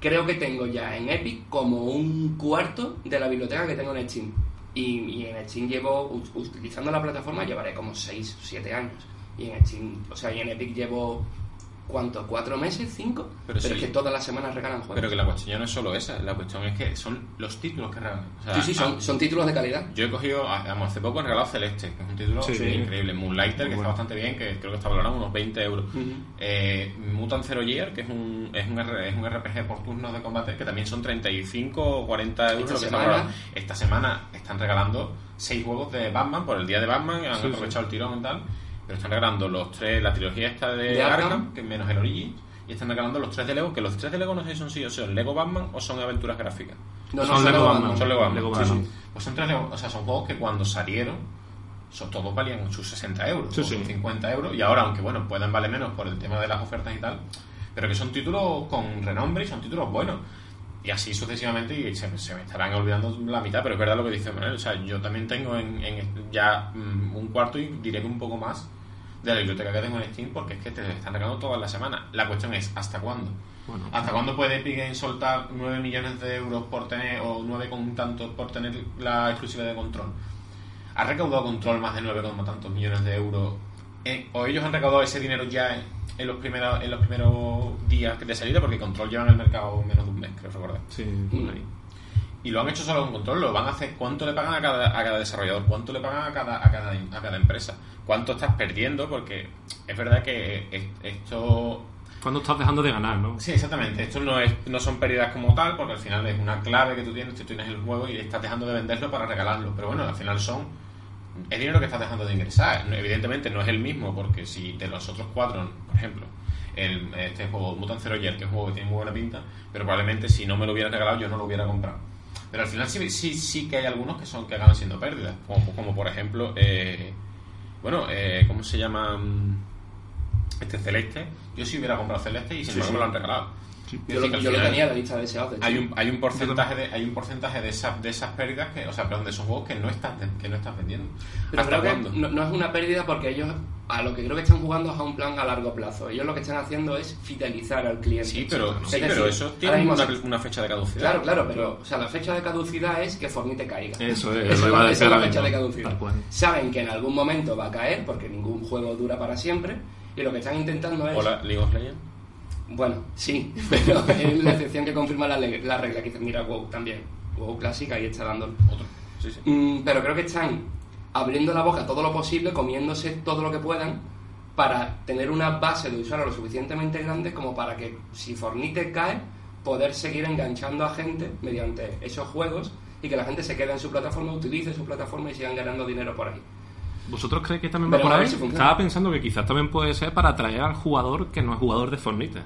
Speaker 3: Creo que tengo ya en Epic como un cuarto de la biblioteca que tengo en Steam. Y, y en Steam llevo, utilizando la plataforma, llevaré como 6 o 7 años. Y en Steam, o sea, y en Epic llevo, ¿cuánto? ¿Cuatro meses? ¿Cinco?
Speaker 1: Pero
Speaker 3: Pero,
Speaker 1: sí.
Speaker 3: es que todas las semanas regalan juegos.
Speaker 1: pero que la cuestión ya no es solo esa la cuestión es que son los títulos que regalan O sea,
Speaker 3: sí, sí, son,
Speaker 1: ah,
Speaker 3: son títulos de calidad.
Speaker 1: yo he cogido vamos, hace poco he regalado Celeste que es un título
Speaker 4: Sí.
Speaker 1: increíble Moonlighter
Speaker 4: Muy
Speaker 1: que
Speaker 4: bueno.
Speaker 1: está bastante bien que creo que está valorado unos 20 euros eh, Mutant Zero Year que es un, es, un R- es un RPG por turnos de combate que también son 35 o 40 euros
Speaker 3: Esta
Speaker 1: lo que está
Speaker 3: semana-
Speaker 1: valorado. esta semana están regalando 6 juegos de Batman por el día de Batman han
Speaker 4: Sí, sí.
Speaker 1: aprovechado el tirón y tal pero están regalando los tres la trilogía esta de,
Speaker 3: De Arkham.
Speaker 1: Arkham que menos el Origins y están regalando los tres de Lego que los tres de Lego no sé si son sí o son Lego Batman o son aventuras gráficas
Speaker 3: No, no,
Speaker 4: Son
Speaker 3: son
Speaker 4: Lego Batman.
Speaker 3: Batman.
Speaker 1: son Lego Batman.
Speaker 4: Lego
Speaker 1: sí,
Speaker 4: Batman.
Speaker 1: sí. Pues son tres Lego- o sea, son juegos que cuando salieron, son, todos valían sus 60 euros, sus
Speaker 4: sí.
Speaker 1: 50 euros, y ahora, aunque bueno, puedan valer menos por el tema de las ofertas y tal, pero que son títulos con renombre y son títulos buenos. Y así sucesivamente, y se, se me estarán olvidando la mitad, pero es verdad lo que dice Manuel. O sea, yo también tengo en, en ya mm, un cuarto y diré que un poco más de la biblioteca que tengo en Steam porque es que te están regalando todas las semanas. La cuestión es, ¿hasta cuándo?
Speaker 4: Bueno,
Speaker 1: ¿Hasta cuándo puede Epic Games soltar 9 millones de euros por tener, o 9 con tantos por tener la exclusividad de control? ¿Ha recaudado control más de 9 con tantos millones de euros? Eh, ¿O ellos han recaudado ese dinero ya en, los primeros en los primeros días de salida? Porque control lleva en el mercado menos de un mes, creo recordar.
Speaker 4: sí, por ahí.
Speaker 1: Y lo han hecho solo con control, lo van a hacer. ¿Cuánto le pagan a cada, a cada desarrollador? ¿Cuánto le pagan a cada, a, cada, a cada empresa? ¿Cuánto estás perdiendo? Porque es verdad que es- esto
Speaker 4: Cuando estás dejando de ganar, ¿no?
Speaker 1: Sí, exactamente. Esto no, es, no son pérdidas como tal, porque al final es una clave que tú tienes, tú tienes el juego y estás dejando de venderlo para regalarlo. Pero bueno, al final son. Es dinero que estás dejando de ingresar. Evidentemente no es el mismo, porque si de los otros cuatro, por ejemplo, el, este juego Mutant Zero Year, que es un juego que tiene muy buena pinta, pero probablemente si no me lo hubiera regalado yo no lo hubiera comprado. Pero al final sí, sí, sí que hay algunos que son que acaban siendo pérdidas. Como, como por ejemplo, eh, bueno, eh, ¿cómo se llama? Mm, Este Celeste. Yo sí hubiera comprado Celeste y sin
Speaker 3: Sí,
Speaker 1: embargo
Speaker 3: sí.
Speaker 1: me lo han regalado.
Speaker 3: Yo, lo, yo tenía en la lista de deseados, de hecho.
Speaker 1: Hay un, hay un porcentaje de hay un porcentaje de esas de esas pérdidas que o sea perdón de esos juegos que no estás que no estás vendiendo
Speaker 3: Pero
Speaker 1: hasta
Speaker 3: creo que
Speaker 1: cuándo
Speaker 3: no, no es una pérdida porque ellos a lo que creo que están jugando es a un plan a largo plazo. Ellos lo que están haciendo es fidelizar al cliente.
Speaker 1: sí pero
Speaker 3: Es
Speaker 1: sí
Speaker 3: decir,
Speaker 1: pero eso tiene
Speaker 3: mismo
Speaker 1: una, fecha de caducidad
Speaker 3: Claro, claro, pero o sea, la fecha de caducidad es que Fornite caiga.
Speaker 4: Eso es,
Speaker 3: Esa
Speaker 4: lo iba a decir
Speaker 3: la fecha de caducidad. Saben que en algún momento va a caer porque ningún juego dura para siempre y lo que están intentando es
Speaker 1: hola League of Legends
Speaker 3: Bueno, sí, pero es la excepción que confirma la, la regla que dice, mira WoW también. WoW clásica ahí está dando.
Speaker 1: otro sí sí
Speaker 3: Mm, pero creo que están abriendo la boca todo lo posible, comiéndose todo lo que puedan para tener una base de usuarios lo suficientemente grande como para que si Fornite cae, poder seguir enganchando a gente mediante esos juegos y que la gente se quede en su plataforma, utilice su plataforma y sigan ganando dinero por ahí.
Speaker 4: ¿Vosotros creéis que también va por ahí?
Speaker 3: si.
Speaker 4: Estaba pensando que quizás también puede ser para atraer al jugador que no es jugador de Fornite.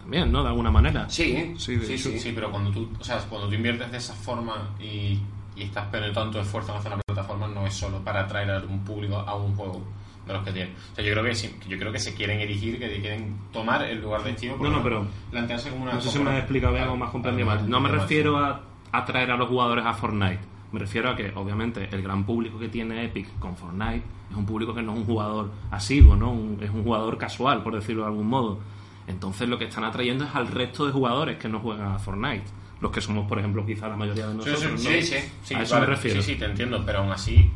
Speaker 4: También, ¿no? De alguna manera.
Speaker 3: Sí,
Speaker 2: Sí, de
Speaker 3: sí,
Speaker 2: hecho,
Speaker 3: sí.
Speaker 1: sí pero cuando tú o sea cuando tú inviertes de esa forma y, y estás poniendo tanto esfuerzo en hacer una plataforma no es solo para atraer a un público a un juego de los que tienen o sea yo creo que sí, yo creo que se quieren erigir que quieren tomar el lugar de Steam
Speaker 4: No, no, pero-
Speaker 1: plantearse como una
Speaker 4: No sé si me he explicado bien o más comprendido mal. No me refiero a atraer a los jugadores a Fortnite. Me refiero a que, obviamente, el gran público que tiene Epic con Fortnite es un público que no es un jugador asiduo, ¿no? Un- es un jugador casual, por decirlo de algún modo. Entonces lo que están atrayendo es al resto de jugadores que no juegan a Fortnite. Los que somos, por ejemplo, quizá la mayoría de
Speaker 1: Sí,
Speaker 4: nosotros,
Speaker 1: sí,
Speaker 4: ¿no?
Speaker 1: sí, sí, sí,
Speaker 4: a eso
Speaker 1: vale,
Speaker 4: me refiero.
Speaker 1: Sí, sí, te entiendo, pero aún así,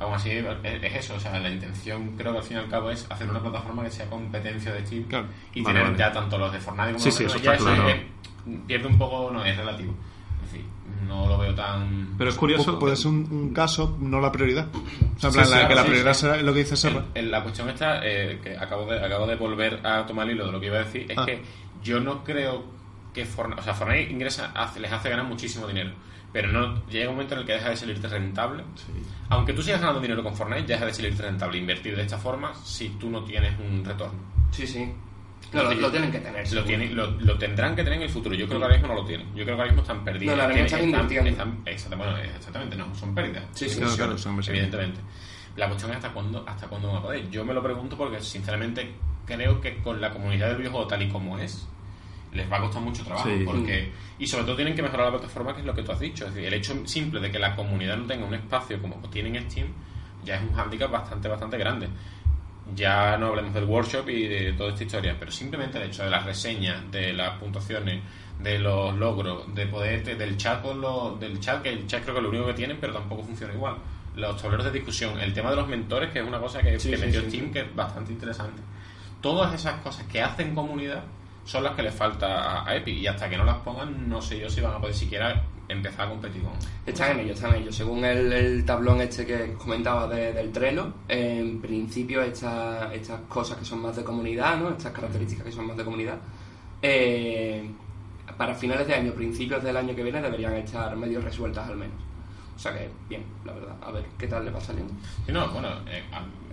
Speaker 1: aún así es, es eso, o sea, la intención creo que al fin y al cabo es hacer una plataforma que sea competencia de Steam
Speaker 2: Claro.
Speaker 1: y
Speaker 4: Vale,
Speaker 1: tener
Speaker 4: vale.
Speaker 1: ya tanto los de Fortnite como
Speaker 4: Sí,
Speaker 1: los
Speaker 4: sí,
Speaker 1: de
Speaker 4: eso
Speaker 1: ya
Speaker 4: claro.
Speaker 1: es- pierde un poco, no, es relativo. En fin, no lo veo tan...
Speaker 4: Pero es curioso.
Speaker 2: Pu- Puede ser un, un caso, no la prioridad. O sea, en
Speaker 1: Sí,
Speaker 2: plan,
Speaker 1: sí,
Speaker 2: la-
Speaker 1: claro,
Speaker 2: que la
Speaker 1: sí,
Speaker 2: prioridad
Speaker 1: sí.
Speaker 2: será lo que dice Serra.
Speaker 1: El- el- la cuestión está, eh, que acabo de, acabo de volver a tomar el hilo de lo que iba a decir, es
Speaker 2: Ah.
Speaker 1: que yo no creo que Fortnite, o sea, Fortnite ingresa, hace- les hace ganar muchísimo dinero, pero no llega un momento en el que deja de salirte rentable. Aunque tú sigas ganando dinero con Fortnite, deja de salirte rentable invertir de esta forma si tú no tienes un retorno.
Speaker 3: Sí, sí. No, lo, lo tienen que tener.
Speaker 1: Lo, tienen, lo, lo tendrán que tener en el futuro. Yo creo que ahora mismo no lo tienen. Yo creo que ahora mismo están perdidos.
Speaker 3: No, ahora mismo están invirtiendo.
Speaker 1: bueno, exactamente, no, son pérdidas.
Speaker 3: Sí, sí.
Speaker 2: Claro, claro, son inversiones.
Speaker 1: evidentemente. La cuestión es hasta cuándo, hasta cuándo van a poder. Yo me lo pregunto porque, sinceramente, creo que con la comunidad del videojuego tal y como es, les va a costar mucho trabajo.
Speaker 4: Sí.
Speaker 1: Porque, y sobre todo tienen que mejorar la plataforma, que es lo que tú has dicho. Es decir, el hecho simple de que la comunidad no tenga un espacio como tienen Steam, ya es un hándicap bastante, bastante grande. Ya no hablemos del workshop y de toda esta historia, pero simplemente el hecho de las reseñas, de las puntuaciones, de los logros, de poder, del chat con los, del chat, que el chat creo que es lo único que tienen, pero tampoco funciona igual. Los tableros de discusión, el tema de los mentores, que es una cosa que,
Speaker 3: Sí,
Speaker 1: que
Speaker 3: sí,
Speaker 1: metió
Speaker 3: sí,
Speaker 1: Steam, que es bastante interesante. Todas esas cosas que hacen comunidad son las que le falta a, Epic, y hasta que no las pongan, no sé yo si van a poder siquiera empezar a competir con.
Speaker 3: Están en ello, están en ello. Según el, el tablón este que comentaba de- del Trello, en principio esta- estas cosas que son más de comunidad, ¿no? estas características que son más de comunidad, eh, para finales de año, principios del año que viene, deberían estar medio resueltas al menos. O sea que, bien, la verdad. A ver qué tal le va saliendo.
Speaker 1: Sí, no, bueno, eh,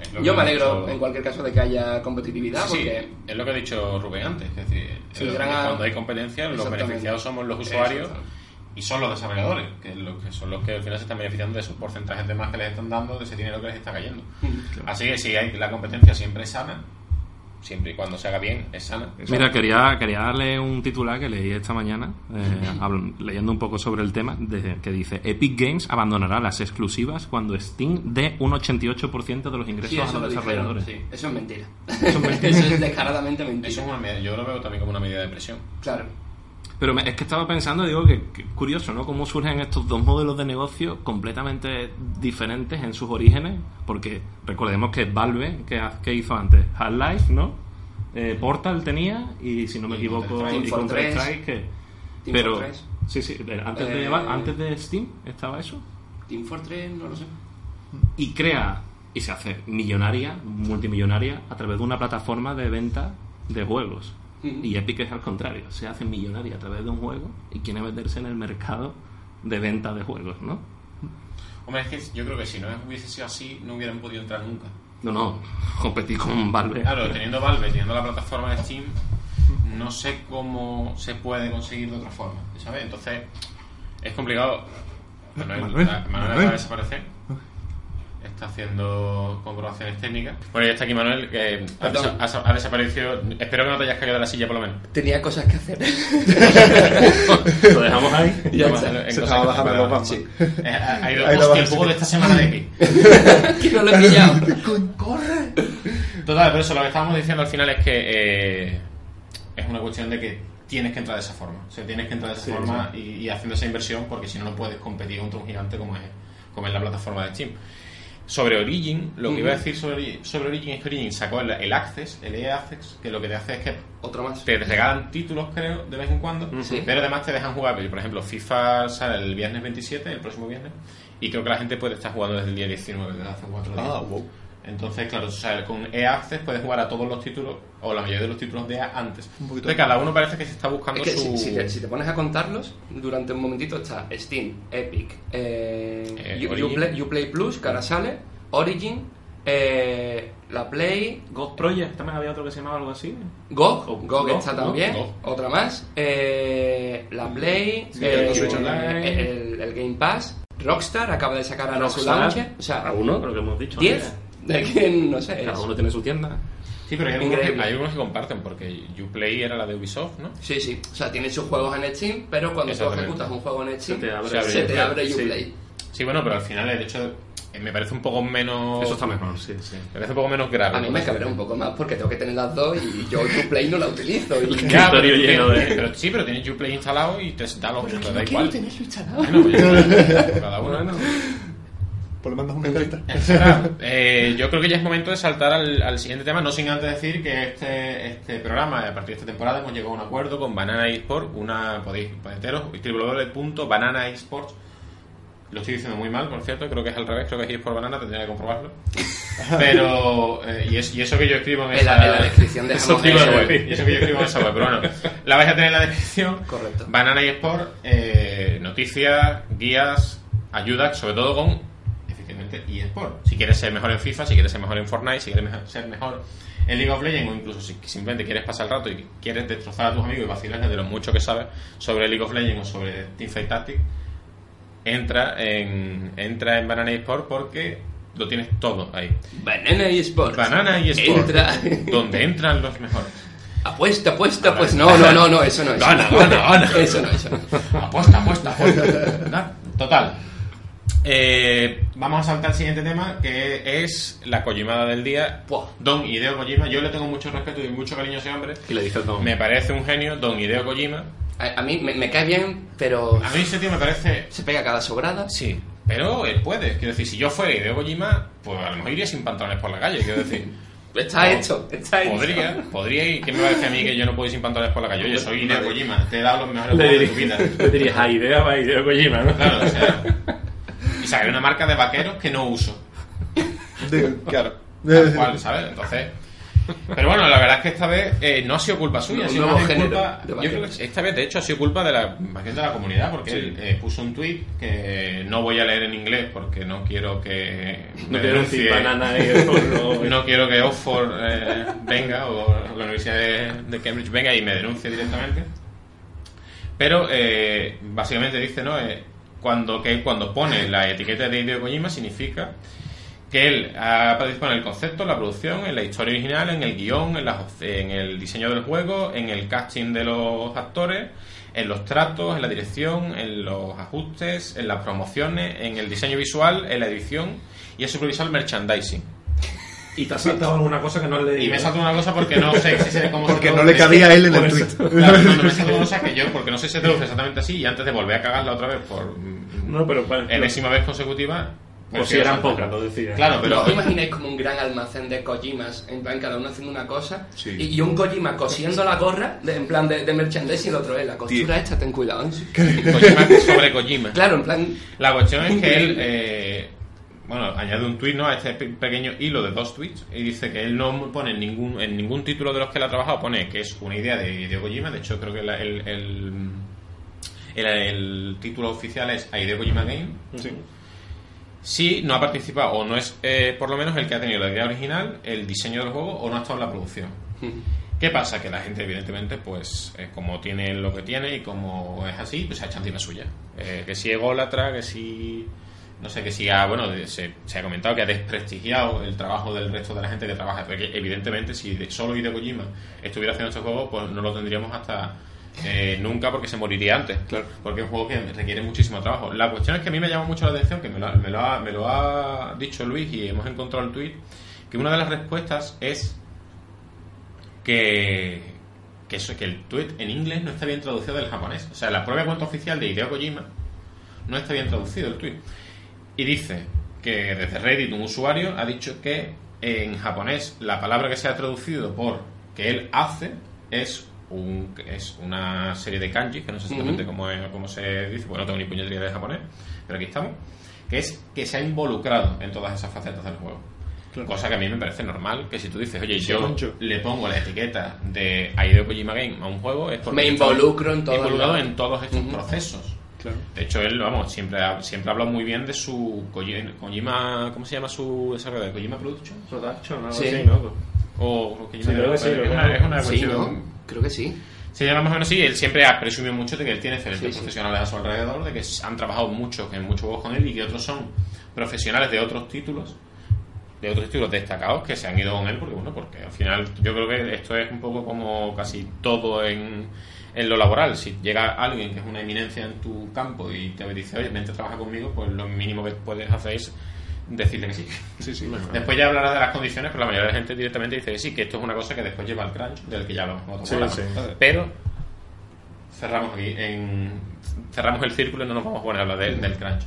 Speaker 1: es lo
Speaker 3: Yo
Speaker 1: que
Speaker 3: me alegro,
Speaker 1: dicho-
Speaker 3: en cualquier caso, de que haya competitividad,
Speaker 1: Sí, sí,
Speaker 3: porque...
Speaker 1: es lo que ha dicho Rubén antes. Es decir,
Speaker 3: Sí,
Speaker 1: eh,
Speaker 3: gran-
Speaker 1: cuando hay competencia, los beneficiados somos los usuarios y son los desarrolladores, que, lo que son los que al final se están beneficiando de esos porcentajes de más que les están dando, de ese dinero que les está cayendo. Así que si hay, la competencia siempre es sana, siempre y cuando se haga bien, es sana.
Speaker 4: Mira, quería, quería darle un titular que leí esta mañana, eh, habl- leyendo un poco sobre el tema, de- que dice Epic Games abandonará las exclusivas cuando Steam dé un 88% de los ingresos
Speaker 3: Sí,
Speaker 4: a los
Speaker 3: lo dijeron,
Speaker 4: desarrolladores.
Speaker 3: sí. Eso es mentira.
Speaker 4: Eso es mentira.
Speaker 3: Eso es descaradamente mentira.
Speaker 1: Eso es una yo lo veo también como una medida de presión.
Speaker 3: Claro.
Speaker 4: Pero me- es que estaba pensando, digo, que, que curioso, ¿no? Cómo surgen estos dos modelos de negocio completamente diferentes en sus orígenes, porque recordemos que Valve, que, que hizo antes Half-Life, ¿no? Eh, Portal tenía, y si no me
Speaker 1: Y
Speaker 4: equivoco,
Speaker 1: Counter-Strike.
Speaker 4: y
Speaker 3: Team
Speaker 4: que... Pero,
Speaker 3: Fortress.
Speaker 4: sí, sí, antes, de,
Speaker 3: Eh,
Speaker 4: antes de Steam estaba eso.
Speaker 3: Team Fortress, no lo sé.
Speaker 4: Y crea, y se hace millonaria, multimillonaria, a través de una plataforma de venta de juegos. Y Epic es al contrario, se hace millonaria a través de un juego y quiere meterse en el mercado de venta de juegos, ¿no?
Speaker 1: Hombre, es que yo creo que si no hubiese sido así, no hubieran podido entrar nunca.
Speaker 4: No, no, competir con Valve.
Speaker 1: Claro, teniendo Valve, teniendo la plataforma de Steam, no sé cómo se puede conseguir de otra forma, ¿sabes? Entonces, es complicado. Manuel,
Speaker 2: Manuel,
Speaker 1: Manuel
Speaker 2: Manuel.
Speaker 1: acaba de desaparecer. Está haciendo comprobaciones técnicas. Bueno, ya está aquí Manuel, que ha,
Speaker 3: Perdón.
Speaker 1: desa- ha- ha desaparecido. Espero que no te hayas caído de la silla, por lo menos.
Speaker 3: Tenía cosas que hacer.
Speaker 4: Lo dejamos ahí.
Speaker 3: Ya
Speaker 1: Vamos a
Speaker 3: está.
Speaker 1: hacer en
Speaker 2: Se estaba bajando los.
Speaker 3: Sí.
Speaker 1: Eh, ha, ha ido,
Speaker 2: Ahí
Speaker 1: hostia, el juego de esta semana de aquí.
Speaker 3: que no lo he pillado.
Speaker 1: Total, pero eso lo que estábamos diciendo al final es que eh, es una cuestión de que tienes que entrar de esa forma. O sea, tienes que entrar de esa forma Y, y haciendo esa inversión porque si no, no puedes competir contra un gigante como es, como es la plataforma de Steam. Sobre Origin, lo que iba a decir sobre, sobre Origin es que Origin sacó el, el Access, el EA Access, que lo que te hace es que
Speaker 3: Otro más.
Speaker 1: te regalan títulos, creo, de vez en cuando,
Speaker 3: Sí.
Speaker 1: pero además te dejan jugar. Por ejemplo, FIFA sale el viernes 27, el próximo viernes, y creo que la gente puede estar jugando desde el día 19, desde hace cuatro días.
Speaker 2: Ah, wow.
Speaker 1: Entonces, claro, o sea, con EA Access puedes jugar a todos los títulos, o la mayoría de los títulos de EA antes.
Speaker 2: Un poquito
Speaker 1: Entonces, cada uno parece que se está buscando
Speaker 3: Es que
Speaker 1: su...
Speaker 3: si, si te, si te pones a contarlos, durante un momentito está Steam, Epic, eh,
Speaker 1: Eh.
Speaker 3: Uplay, Uplay Plus, que ahora sale, Origin, eh, la Play,
Speaker 4: God Project, también había otro que se llamaba algo así.
Speaker 3: GOG, GOG
Speaker 4: GOG,
Speaker 3: está también,
Speaker 1: GOG.
Speaker 3: otra más, eh, la Play, eh,
Speaker 1: Online.
Speaker 3: el, el Game Pass, Rockstar acaba de sacar ahora su launcher, o sea,
Speaker 4: cada uno, lo que hemos dicho.
Speaker 3: 10, de que no sé,
Speaker 4: Cada uno tiene su tienda.
Speaker 1: Sí, pero hay algunos, que, hay algunos que comparten, porque Uplay era la de Ubisoft, ¿no?
Speaker 3: Sí, sí. O sea, tiene sus juegos en Steam, pero cuando tú ejecutas un juego en Steam,
Speaker 4: Se te abre-
Speaker 3: se
Speaker 1: se
Speaker 3: te
Speaker 1: abre
Speaker 3: abre
Speaker 4: Uplay.
Speaker 3: Uplay.
Speaker 1: Sí, bueno, pero al final el hecho eh, me parece un poco menos...
Speaker 4: Eso está mejor, sí, sí.
Speaker 1: Me parece un poco menos grave.
Speaker 3: A mí me cabrea un poco más porque tengo que tener las dos y yo Uplay no la utilizo. Y
Speaker 1: Ya, pero,
Speaker 4: lleno de-
Speaker 1: pero sí, pero tienes Uplay instalado y te da los
Speaker 3: Pero
Speaker 1: da
Speaker 3: no
Speaker 1: igual.
Speaker 3: tenerlo instalado.
Speaker 1: Bueno, pues, cada uno.
Speaker 4: Bueno,
Speaker 2: Pues le mandas una.
Speaker 1: Eh, yo creo que ya es momento de saltar al, al siguiente tema, no sin antes decir que este, este programa, a partir de esta temporada, hemos llegado a un acuerdo con Banana Esports, una, podéis meteros, www.bananaesports, lo estoy diciendo muy mal, por cierto, creo que es al revés, creo que es eSport Banana, tendría que comprobarlo. Pero, eh, y, es- y eso que yo escribo en
Speaker 3: En
Speaker 1: esa,
Speaker 3: la, en la descripción
Speaker 1: eso yo
Speaker 3: eso.
Speaker 1: escribo- y eso que yo escribo en esa web, pero bueno, la vais a tener en la descripción.
Speaker 3: Correcto.
Speaker 1: Banana y Sport, eh, noticias, guías, ayudas, sobre todo con, eSport. Si quieres ser mejor en FIFA, si quieres ser mejor en Fortnite, si quieres ser mejor en League of Legends o incluso si simplemente quieres pasar el rato y quieres destrozar a tus amigos y vacilarles de lo mucho que sabes sobre League of Legends o sobre Teamfight Tactics, entra en, entra en Banana eSport porque lo tienes todo ahí.
Speaker 3: Banana y Sports.
Speaker 1: Banana y Sport,
Speaker 3: Entra.
Speaker 1: donde entran los mejores.
Speaker 3: Apuesta, apuesta, pues no, no, no, no, eso no es.
Speaker 1: Gana, gana, gana.
Speaker 3: Eso no, eso no.
Speaker 1: Apuesta, apuesta, apuesta. Total. Eh, vamos a saltar al siguiente tema, que es la Kojimada del día. Don Hideo Kojima. Yo le tengo mucho respeto y mucho cariño a ese hombre.
Speaker 4: Y le dice Tom.
Speaker 1: Me parece un genio, Don Hideo Kojima.
Speaker 3: A, a mí me, me cae bien, pero
Speaker 1: A mí ese tío me parece...
Speaker 3: se pega cada sobrada.
Speaker 1: Sí, pero él puede. Quiero decir, si yo fuera Hideo Kojima, pues a lo mejor iría sin pantalones por la calle. Quiero decir...
Speaker 3: Está
Speaker 1: No,
Speaker 3: hecho, está hecho.
Speaker 1: Podría, podría ir. ¿Qué me va a decir a mí que yo no puedo ir sin pantalones por la calle? Oye, soy Hideo. Kojima, te he dado los mejores juegos de tu vida.
Speaker 4: le dirías a idea va idea Kojima, ¿no?
Speaker 1: Claro, o sea. Y sacaré una marca de vaqueros que no uso.
Speaker 2: Digo, claro.
Speaker 1: Tal cual, ¿sabes? Entonces. Pero bueno, la verdad es que esta vez eh, no ha sido culpa suya, ha sido más culpa.
Speaker 3: de
Speaker 1: Yo creo
Speaker 3: vaqueros.
Speaker 1: que esta vez, de hecho, ha sido culpa de la, más bien de la comunidad, porque
Speaker 4: Sí.
Speaker 1: él eh, puso un tweet que no voy a leer en inglés porque no quiero que.
Speaker 4: No
Speaker 1: me
Speaker 4: quiero decir
Speaker 1: denuncie-
Speaker 4: banana y no,
Speaker 1: no quiero que Oxford eh, venga o la Universidad de, de Cambridge venga y me denuncie directamente. Pero eh, básicamente dice, ¿no? Cuando, que cuando pone la etiqueta de Hideo Kojima significa que él ha participado en el concepto, en la producción, en la historia original, en el guion, en, las- en el diseño del juego, en el casting de los actores, en los tratos, en la dirección, en los ajustes, en las promociones, en el diseño visual, en la edición y ha supervisado el merchandising.
Speaker 4: Y te has saltado alguna cosa que no le
Speaker 1: Y me salto una cosa porque no sé si sé cómo se
Speaker 2: Porque no le cabía a él en el tweet.
Speaker 1: Claro, no, no me salto una cosa que yo, porque no sé si se traduce exactamente así y antes de volver a cagarla otra vez por mm,
Speaker 4: No, pero para-
Speaker 1: enésima vez consecutiva.
Speaker 4: Por si eran pocas, lo decía.
Speaker 1: Claro, pero.
Speaker 3: ¿No os imagináis como un gran almacén de Kojimas, en plan cada uno haciendo una cosa,
Speaker 2: Sí.
Speaker 3: y, y un Kojima cosiendo la gorra, de- en plan de, de merchandising, y el otro es la costura
Speaker 2: Tío.
Speaker 3: esta, ten cuidado. ¿eh?
Speaker 1: Kojima sobre Kojima.
Speaker 3: Claro, en plan...
Speaker 1: La cuestión es que él, eh, bueno, añade un tweet, ¿no? A este pe- pequeño hilo de dos tweets y dice que él no pone en ningún, en ningún título de los que él ha trabajado, pone que es una idea de Hideo Kojima. De hecho, creo que la- el, el, el- el título oficial es A Hideo Kojima Game.
Speaker 2: Sí.
Speaker 1: Si no ha participado o no es eh, por lo menos el que ha tenido la idea original, el diseño del juego o no ha estado en la producción. ¿Qué pasa? Que la gente, evidentemente, pues eh, como tiene lo que tiene y como es así, pues se ha hecho encima suya. Eh, que si ególatra, que si. No sé, que si ha. Bueno, se, se ha comentado que ha desprestigiado el trabajo del resto de la gente que trabaja. Porque, evidentemente, si de- solo Hideo Kojima estuviera haciendo este juego, pues no lo tendríamos hasta. eh, nunca porque se moriría antes.
Speaker 2: Claro.
Speaker 1: Porque es un juego que requiere muchísimo trabajo. La cuestión es que a mí me llama mucho la atención, que me lo, ha- me lo ha, me lo ha dicho Luis y hemos encontrado el tweet, que una de las respuestas es que, que, eso, que el tweet en inglés no está bien traducido del japonés. O sea, la propia cuenta oficial de Hideo Kojima no está bien traducido el tweet. Y dice que desde Reddit un usuario ha dicho que en japonés la palabra que se ha traducido por que él hace es un, es una serie de kanji, que no sé exactamente cómo, es- cómo se dice, bueno, no tengo ni puñetera de japonés, pero aquí estamos, que es que se ha involucrado en todas esas facetas del juego. Cosa que a mí me parece normal, que si tú dices, oye,
Speaker 2: Sí,
Speaker 1: yo le pongo la etiqueta de Hideo Kojima Game a un juego, es porque
Speaker 3: Me involucro en todo
Speaker 1: involucrado en todos estos procesos.
Speaker 2: Claro.
Speaker 1: De hecho, él, vamos, siempre ha, siempre ha hablado muy bien de su Koji- Kojima, ¿cómo se llama su desarrollo? ¿Kojima Production?
Speaker 4: Production, algo
Speaker 3: Sí.
Speaker 4: así, ¿no?
Speaker 1: O o Kojima
Speaker 4: Sí, creo que sí,
Speaker 1: es, una, es una
Speaker 3: Sí,
Speaker 1: cuestión...
Speaker 3: ¿no? Creo que sí.
Speaker 1: Se llama más o menos así. Él siempre ha presumido mucho de que él tiene excelentes
Speaker 3: Sí, sí.
Speaker 1: profesionales a su alrededor, de que han trabajado mucho, en muchos juegos con él y que otros son profesionales de otros títulos, de otros títulos destacados que se han ido con él, porque bueno, porque al final yo creo que esto es un poco como casi todo en, en lo laboral. Si llega alguien que es una eminencia en tu campo y te dice, oye, vente a trabajar conmigo, pues lo mínimo que puedes hacer es decirle que sí.
Speaker 2: Sí, sí.
Speaker 1: Después ya hablarás de las condiciones, pero la mayoría de la gente directamente dice que sí, que esto es una cosa que después lleva al crunch, del que ya hablamos
Speaker 4: Sí, sí.
Speaker 1: Pero cerramos aquí, en, cerramos el círculo y no nos vamos a poner a hablar de- del crunch.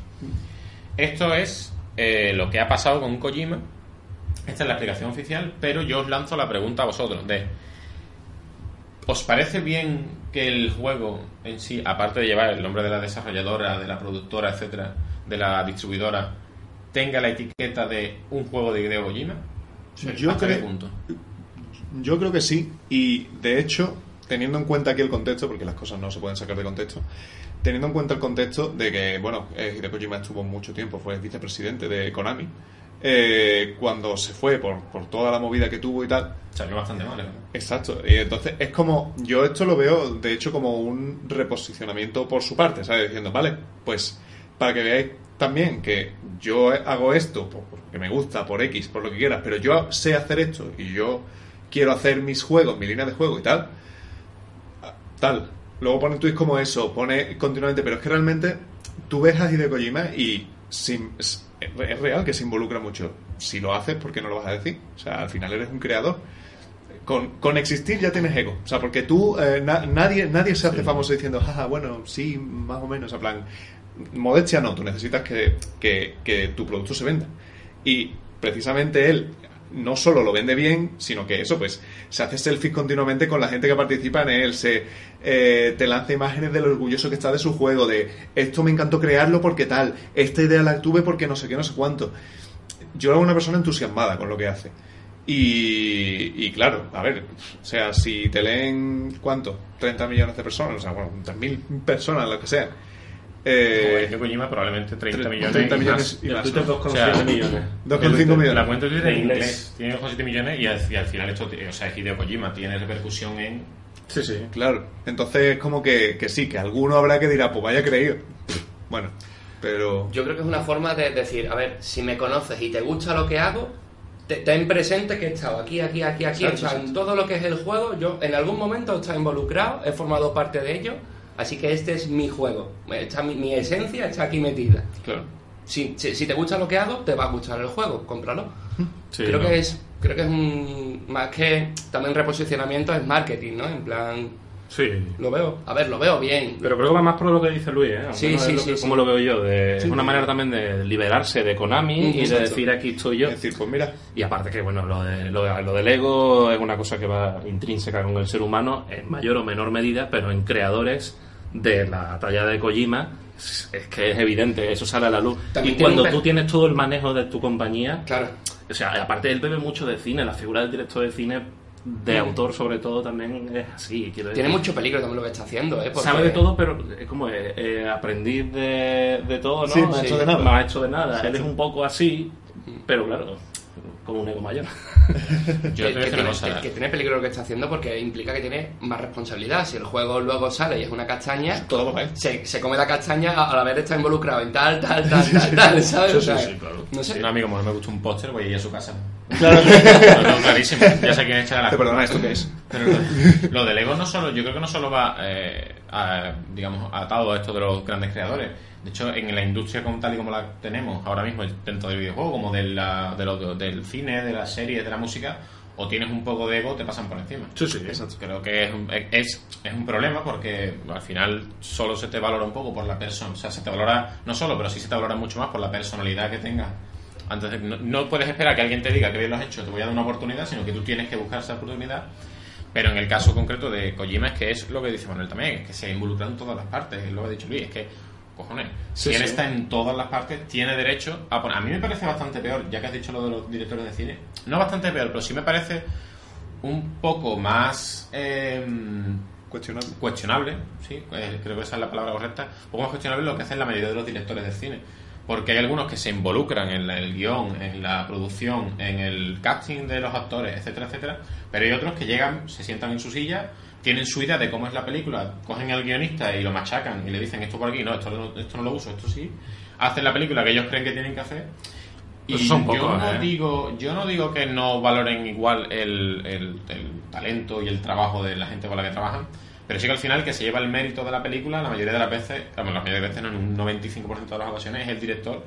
Speaker 1: Esto es eh, lo que ha pasado con Kojima. Esta es la explicación oficial, pero yo os lanzo la pregunta a vosotros de ¿Os parece bien que el juego en sí, aparte de llevar el nombre de la desarrolladora, de la productora, etcétera, de la distribuidora, tenga la etiqueta de un juego de Hideo Kojima?
Speaker 2: Yo
Speaker 1: ¿Hasta qué
Speaker 2: creo-
Speaker 1: punto?
Speaker 2: Yo creo que sí, y de hecho, teniendo en cuenta aquí el contexto, porque las cosas no se pueden sacar de contexto, teniendo en cuenta el contexto de que, bueno, eh, Hideo Kojima estuvo mucho tiempo, fue vicepresidente de Konami, eh, cuando se fue por, por toda la movida que tuvo y tal,
Speaker 1: Salió bastante mal, ¿eh?
Speaker 2: Exacto, y entonces es como, yo esto lo veo de hecho como un reposicionamiento por su parte, ¿sabes? Diciendo, vale, pues para que veáis también que yo hago esto por- porque me gusta, por X, por lo que quieras, pero yo sé hacer esto y yo quiero hacer mis juegos, mi línea de juego y tal, tal. Luego pone tweets como eso, pone continuamente, pero es que realmente tú ves a Hideo Kojima y sin- es, real que se involucra mucho. Si lo haces, ¿por qué no lo vas a decir? O sea, al final eres un creador. Con, con existir ya tienes ego. O sea, porque tú, eh, na- nadie, nadie se hace famoso diciendo, jaja, bueno, sí, más o menos. En plan, modestia no, tú necesitas que, que, que tu producto se venda. Y precisamente él no solo lo vende bien, sino que eso, pues, se hace selfies continuamente con la gente que participa en él, se eh, te lanza imágenes de lo orgulloso que está de su juego, de esto me encantó crearlo porque tal, esta idea la tuve porque no sé qué, no sé cuánto. Yo era una persona entusiasmada con lo que hace. Y, y claro, a ver, o sea, si te leen, ¿cuánto? 30 millones de personas, o sea, bueno, 3.000 personas, lo que sea. Eh,
Speaker 1: Hideo Kojima probablemente 30
Speaker 2: tre-
Speaker 1: millones
Speaker 2: 30
Speaker 1: y
Speaker 2: millones y más.
Speaker 4: Twitter
Speaker 2: ¿no?
Speaker 4: 2,7
Speaker 1: O sea,
Speaker 4: millones.
Speaker 2: 2,5
Speaker 1: La
Speaker 2: millones.
Speaker 1: cuenta de Twitter en inglés tiene 2,7 millones y al, y al final esto, o sea, es Hideo Kojima, tiene repercusión en...
Speaker 4: Sí, sí.
Speaker 2: Claro, entonces es como que, que sí, que alguno habrá que dirá, pues vaya creído. Bueno, Pero...
Speaker 3: Yo creo que es una forma de decir, a ver, si me conoces y te gusta lo que hago, te- ten presente que he estado aquí, aquí, aquí, aquí,
Speaker 2: Exacto,
Speaker 3: o sea, en todo lo que es el juego, yo en algún momento he estado involucrado, he formado parte de ello, así que este es mi juego, está mi, mi esencia está aquí metida.
Speaker 1: Claro.
Speaker 3: Si, si, si te gusta lo que hago, te va a gustar el juego, cómpralo.
Speaker 4: Sí,
Speaker 3: creo
Speaker 4: ¿no?
Speaker 3: que es creo que es un más que también reposicionamiento es marketing, ¿no? En plan,
Speaker 4: Sí.
Speaker 3: lo veo, a ver, lo veo bien.
Speaker 4: Pero creo que va más por lo que dice Luis, ¿eh?
Speaker 3: Sí, sí,
Speaker 4: lo
Speaker 3: sí,
Speaker 4: que-
Speaker 3: sí.
Speaker 4: Como lo veo yo, de,
Speaker 3: Sí.
Speaker 4: es una manera también de liberarse de Konami
Speaker 3: Mm,
Speaker 4: y de decir aquí estoy yo.
Speaker 2: Es decir, pues mira,
Speaker 4: Y aparte que, bueno, lo, de, lo, de- lo del ego es una cosa que va intrínseca con el ser humano en mayor o menor medida, pero en creadores de la talla de Kojima es que es evidente, eso sale a la luz.
Speaker 3: También
Speaker 4: y cuando tú tienes todo el manejo de tu compañía,
Speaker 3: Claro.
Speaker 4: o sea, aparte él bebe mucho de cine, la figura del director de cine, de autor sobre todo, también es así. Quiero
Speaker 3: Mm. Tiene
Speaker 4: decir.
Speaker 3: mucho peligro también lo que está haciendo, ¿eh? Porque-
Speaker 4: Sabe de todo, pero es como eh, eh, aprendiz de, de todo, ¿no?
Speaker 2: Sí, maestro de nada.
Speaker 4: Maestro de nada. Él es un poco así, pero claro, como un ego mayor.
Speaker 1: Yo
Speaker 3: que, que tiene,
Speaker 1: cosa.
Speaker 3: que- que tiene peligro lo que está haciendo porque implica que tiene más responsabilidad. Si el juego luego sale y es una castaña,
Speaker 2: todo
Speaker 3: se, se come la castaña a- al haber estado involucrado en tal, tal, tal, tal, tal, ¿sabes? O sea, No sé.
Speaker 1: Un amigo mío me gusta un póster, voy a ir a su casa.
Speaker 2: Claro.
Speaker 1: Lo tengo clarísimo. Ya sé quién echará la
Speaker 2: Te perdona, ¿esto qué es?
Speaker 1: Pero lo, lo del ego no solo, yo creo que no solo va, eh, a, digamos, atado a esto de los grandes creadores. De hecho, en la industria como tal y como la tenemos ahora mismo, tanto del videojuego como de la- de lo- del cine, de las series, de la música, o tienes un poco de ego, te pasan por encima.
Speaker 2: Sí, sí, exacto.
Speaker 1: Creo que es, es, es un problema porque al final solo se te valora un poco por la persona. O sea, se te valora, no solo, pero sí se te valora mucho más por la personalidad que tengas. Entonces, no, no puedes esperar que alguien te diga que bien lo has hecho, te voy a dar una oportunidad, sino que tú tienes que buscar esa oportunidad. Pero en el caso concreto de Kojima es que es lo que dice Manuel también, es que se ha involucrado en todas las partes, es lo que ha dicho Luis, es que, cojones, si él
Speaker 2: sí.
Speaker 1: está en todas las partes, tiene derecho a poner... A mí me parece bastante peor, ya que has dicho lo de los directores de cine, no bastante peor, pero sí me parece un poco más... em,
Speaker 2: Cuestionable.
Speaker 1: cuestionable, sí, eh, creo que esa es la palabra correcta, un poco más cuestionable lo que hacen la mayoría de los directores de cine. Porque hay algunos que se involucran en la- el guion, en la producción, en el casting de los actores, etcétera, etcétera. Pero hay otros que llegan, se sientan en su silla, tienen su idea de cómo es la película, cogen al guionista y lo machacan y le dicen esto por aquí, no, esto no, esto no lo uso, esto sí. Hacen la película que ellos creen que tienen que hacer. Y
Speaker 4: Esos son
Speaker 1: yo,
Speaker 4: pocos,
Speaker 1: no
Speaker 4: ¿eh?
Speaker 1: digo, yo no digo que no valoren igual el, el- el talento y el trabajo de la gente con la que trabajan, pero sí que al final que se lleva el mérito de la película, la mayoría de las veces, bueno, la mayoría de veces, en un 95% de las ocasiones, es el director.